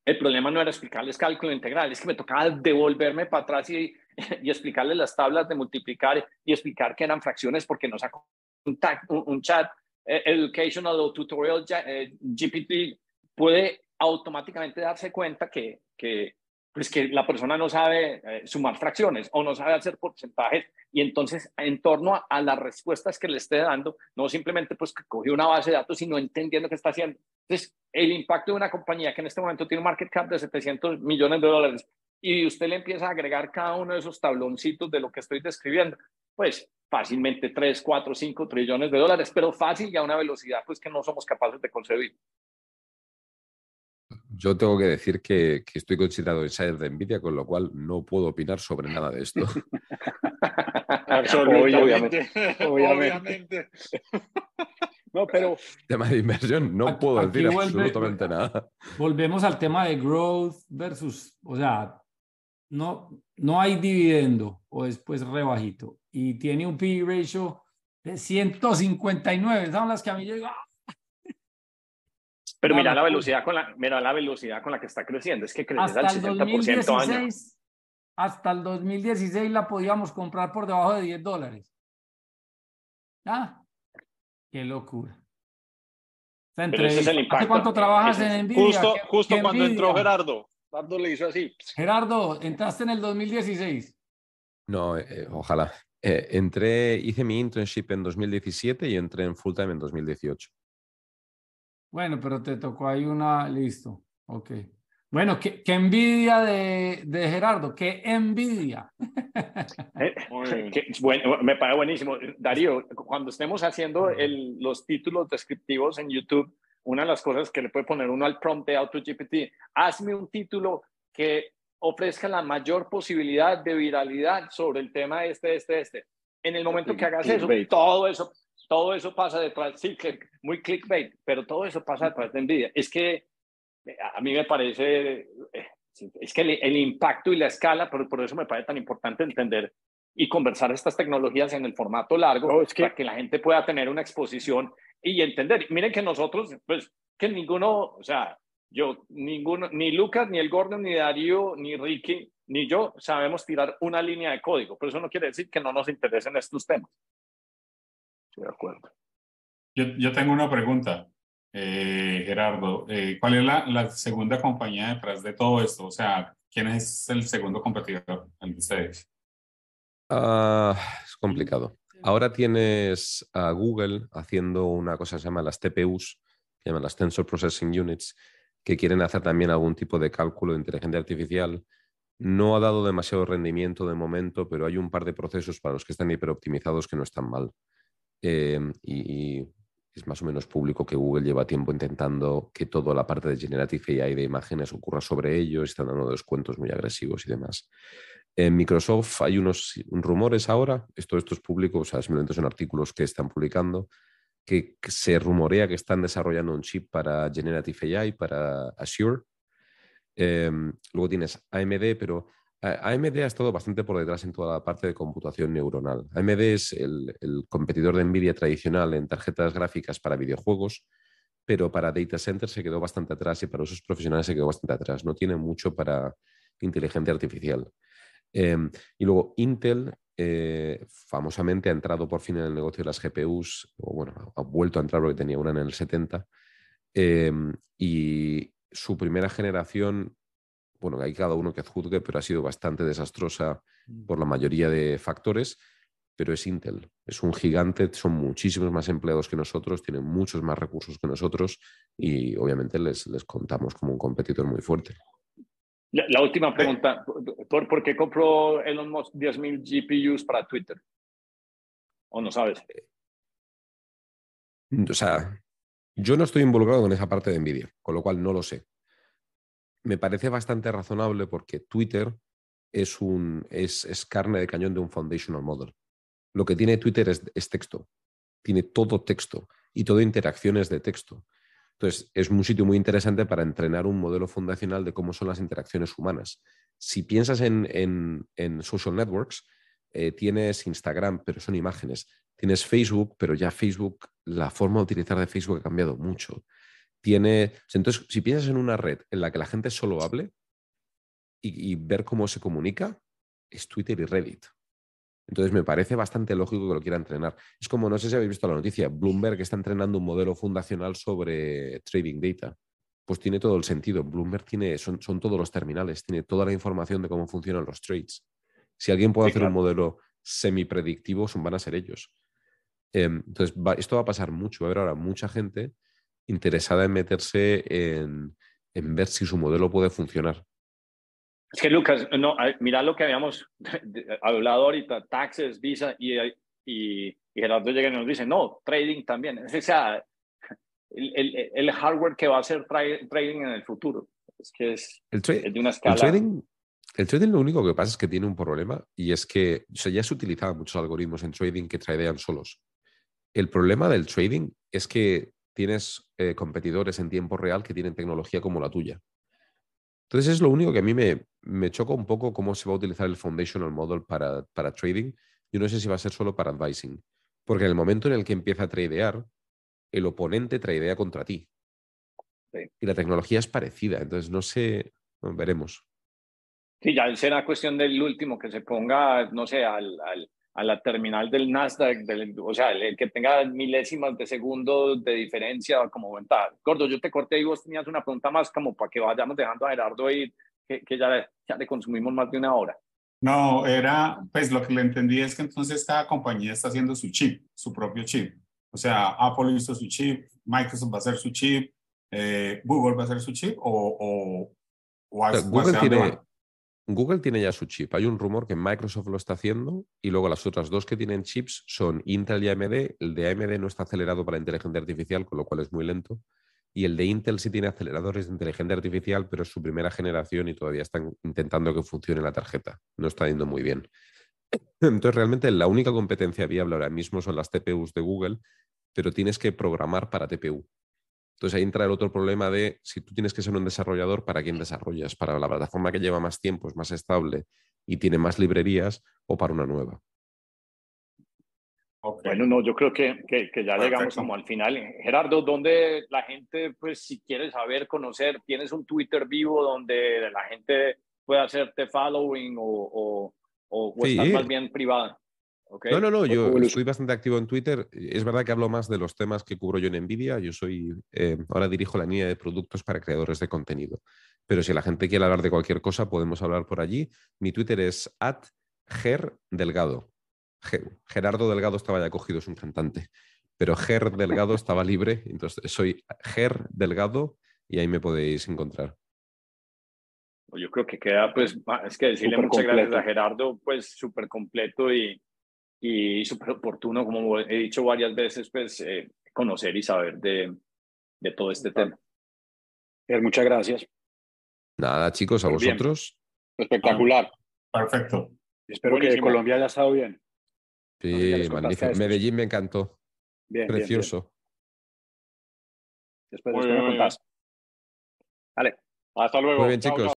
el problema no era explicarles cálculo integral, es que me tocaba devolverme para atrás y, y explicarles las tablas de multiplicar y explicar que eran fracciones porque no sacó un, un, chat eh, educational o tutorial eh, GPT puede automáticamente darse cuenta que, que, pues que la persona no sabe eh, sumar fracciones o no sabe hacer porcentajes y entonces en torno a, las respuestas que le esté dando, no simplemente pues que cogió una base de datos, sino entendiendo qué está haciendo. Entonces, el impacto de una compañía que en este momento tiene un market cap de 700 millones de dólares y usted le empieza a agregar cada uno de esos tabloncitos de lo que estoy describiendo, pues fácilmente 3, 4, 5 trillones de dólares, pero fácil y a una velocidad pues que no somos capaces de concebir. Yo tengo que decir que, estoy considerado insider de Nvidia, con lo cual no puedo opinar sobre nada de esto. Absolutamente. Obviamente. No, pero. Tema de inversión, no puedo decir absolutamente nada. Volvemos al tema de growth versus, o sea, no, no hay dividendo o después rebajito y tiene un PE ratio de 159. Son las que a mí yo pero mira la velocidad con la, mira la velocidad con la que está creciendo, es que crece al 60% año. Hasta el 2016 la podíamos comprar por debajo de 10 dólares. ¿Ah? Qué locura. Pero ese es el impacto. ¿Hace cuánto trabajas en Nvidia? Justo, justo cuando entró Gerardo. Gerardo le hizo así. Gerardo, ¿entraste en el 2016? No, eh, ojalá. Eh, entré, hice mi internship en 2017 y entré en full time en 2018. Bueno, pero te tocó ahí una, listo, ok. Bueno, qué, envidia de, de, Gerardo, qué envidia. Eh, bueno, me parece buenísimo. Darío, cuando estemos haciendo el, los títulos descriptivos en YouTube, una de las cosas que le puede poner uno al prompt de AutoGPT, hazme un título que ofrezca la mayor posibilidad de viralidad sobre el tema este, este, este. En el momento que hagas eso, todo eso, todo eso pasa detrás, sí, muy clickbait, pero todo eso pasa detrás de Nvidia. Es que eh, a mí me parece, eh, es que el, impacto y la escala, pero por eso me parece tan importante entender y conversar estas tecnologías en el formato largo es que... para que la gente pueda tener una exposición y entender. Miren que nosotros, pues, que ninguno, o sea, yo, ninguno, ni Lucas, ni el Gordon, ni Darío, ni Ricky, ni yo sabemos tirar una línea de código, pero eso no quiere decir que no nos interesen estos temas. Estoy de acuerdo. Yo, yo tengo una pregunta, eh, Gerardo. Eh, ¿Cuál es la, la, segunda compañía detrás de todo esto? O sea, ¿quién es el segundo competidor de ustedes? Uh, es complicado. Ahora tienes a Google haciendo una cosa que se llama las TPUs, que llaman las Tensor Processing Units, que quieren hacer también algún tipo de cálculo de inteligencia artificial. No ha dado demasiado rendimiento de momento, pero hay un par de procesos para los que están hiperoptimizados que no están mal. Eh, y, y, es más o menos público que Google lleva tiempo intentando que toda la parte de Generative AI de imágenes ocurra sobre ellos, están dando descuentos muy agresivos y demás. En Microsoft hay unos rumores ahora, esto, esto es público, o sea, simplemente son artículos que están publicando, que, se rumorea que están desarrollando un chip para Generative AI, para Azure. Eh, luego tienes AMD, pero AMD ha estado bastante por detrás en toda la parte de computación neuronal. AMD es el, el, competidor de Nvidia tradicional en tarjetas gráficas para videojuegos, pero para data centers se quedó bastante atrás y para usos profesionales se quedó bastante atrás. No tiene mucho para inteligencia artificial. Eh, y luego Intel eh, famosamente ha entrado por fin en el negocio de las GPUs, o bueno, ha vuelto a entrar porque tenía una en el 70, eh, y su primera generación, bueno, hay cada uno que juzgue, pero ha sido bastante desastrosa por la mayoría de factores, pero es Intel, es un gigante, son muchísimos más empleados que nosotros, tienen muchos más recursos que nosotros y obviamente les, les contamos como un competidor muy fuerte. La, la, última pregunta, ¿por, ¿por qué compró Elon Musk 10.000 GPUs para Twitter? ¿O no sabes? O sea, yo no estoy involucrado en esa parte de Nvidia, con lo cual no lo sé. Me parece bastante razonable porque Twitter es, un, es, es carne de cañón de un foundational model. Lo que tiene Twitter es, es texto, tiene todo texto y todo interacciones de texto. Entonces, es un sitio muy interesante para entrenar un modelo fundacional de cómo son las interacciones humanas. Si piensas en, en, en social networks, eh, tienes Instagram, pero son imágenes. Tienes Facebook, pero ya Facebook, la forma de utilizar de Facebook ha cambiado mucho. Tiene, entonces, si piensas en una red en la que la gente solo hable y, y ver cómo se comunica, es Twitter y Reddit. Entonces me parece bastante lógico que lo quiera entrenar. Es como, no sé si habéis visto la noticia, Bloomberg está entrenando un modelo fundacional sobre trading data. Pues tiene todo el sentido. Bloomberg tiene, son, son todos los terminales, tiene toda la información de cómo funcionan los trades. Si alguien puede sí, hacer claro. un modelo semi-predictivo, van a ser ellos. Eh, entonces, va, esto va a pasar mucho. Va a haber ahora mucha gente interesada en meterse en, en ver si su modelo puede funcionar. Es que Lucas, no, mira lo que habíamos hablado ahorita, taxes, visa, y, y, y Gerardo llega y nos dice, no, trading también. O sea, el, el, el hardware que va a hacer trading en el futuro. Es que es, el es de una escala. El trading, el trading lo único que pasa es que tiene un problema y es que o sea, ya se utilizaban muchos algoritmos en trading que tradean solos. El problema del trading es que tienes eh, competidores en tiempo real que tienen tecnología como la tuya. Entonces es lo único que a mí me, me choca un poco cómo se va a utilizar el foundational model para, para trading. Yo no sé si va a ser solo para advising, porque en el momento en el que empieza a tradear, el oponente tradea contra ti. Sí. Y la tecnología es parecida, entonces no sé, bueno, veremos. Sí, ya será cuestión del último que se ponga, no sé, al, al, a la terminal del Nasdaq, del, o sea, el, el, que tenga milésimas de segundo de diferencia como ventaja. Gordo, yo te corté y vos tenías una pregunta más como para que vayamos dejando a Gerardo ir, que, que ya, ya le consumimos más de una hora. No, era, pues lo que le entendí es que entonces cada compañía está haciendo su chip, su propio chip. O sea, Apple hizo su chip, Microsoft va a hacer su chip, eh, Google va a hacer su chip o... o, o, o Google tiene, Google tiene ya su chip. Hay un rumor que Microsoft lo está haciendo y luego las otras dos que tienen chips son Intel y AMD. El de AMD no está acelerado para inteligencia artificial, con lo cual es muy lento. Y el de Intel sí tiene aceleradores de inteligencia artificial, pero es su primera generación y todavía están intentando que funcione la tarjeta. No está yendo muy bien. Entonces, realmente la única competencia viable ahora mismo son las TPUs de Google, pero tienes que programar para TPU. Entonces ahí entra el otro problema de si tú tienes que ser un desarrollador, ¿para quién desarrollas? ¿Para la plataforma que lleva más tiempo, es más estable y tiene más librerías o para una nueva? Bueno, no, yo creo que, que, que ya Perfecto. llegamos como al final. Gerardo, ¿dónde la gente, pues, si quiere saber, conocer, tienes un Twitter vivo donde la gente puede hacerte following o, o, o, o Sí. estás más bien privada? No, no, no, yo Evolución. estoy bastante activo en Twitter. Es verdad que hablo más de los temas que cubro yo en Nvidia. Yo soy, eh, ahora dirijo la línea de productos para creadores de contenido. Pero si la gente quiere hablar de cualquier cosa, podemos hablar por allí. Mi Twitter es at gerdelgado. Ge- Gerardo Delgado estaba ya cogido, es un cantante. Pero Ger Delgado estaba libre, entonces soy Ger Delgado y ahí me podéis encontrar. Yo creo que queda, pues, es que decirle Súper muchas gracias a Gerardo, pues, súper completo y, y súper oportuno, como he dicho varias veces, pues, eh, conocer y saber de, de todo este tema. Ger, muchas gracias. Nada, chicos, a Muy bien. vosotros. Espectacular. Perfecto. Espero que. Colombia haya estado bien. Sí, magnífico. Medellín me encantó. Bien, bien, bien. Precioso. Después, Muy después bien, me bien. contás. Vale. Hasta luego. Muy bien, Chao, chicos. chao.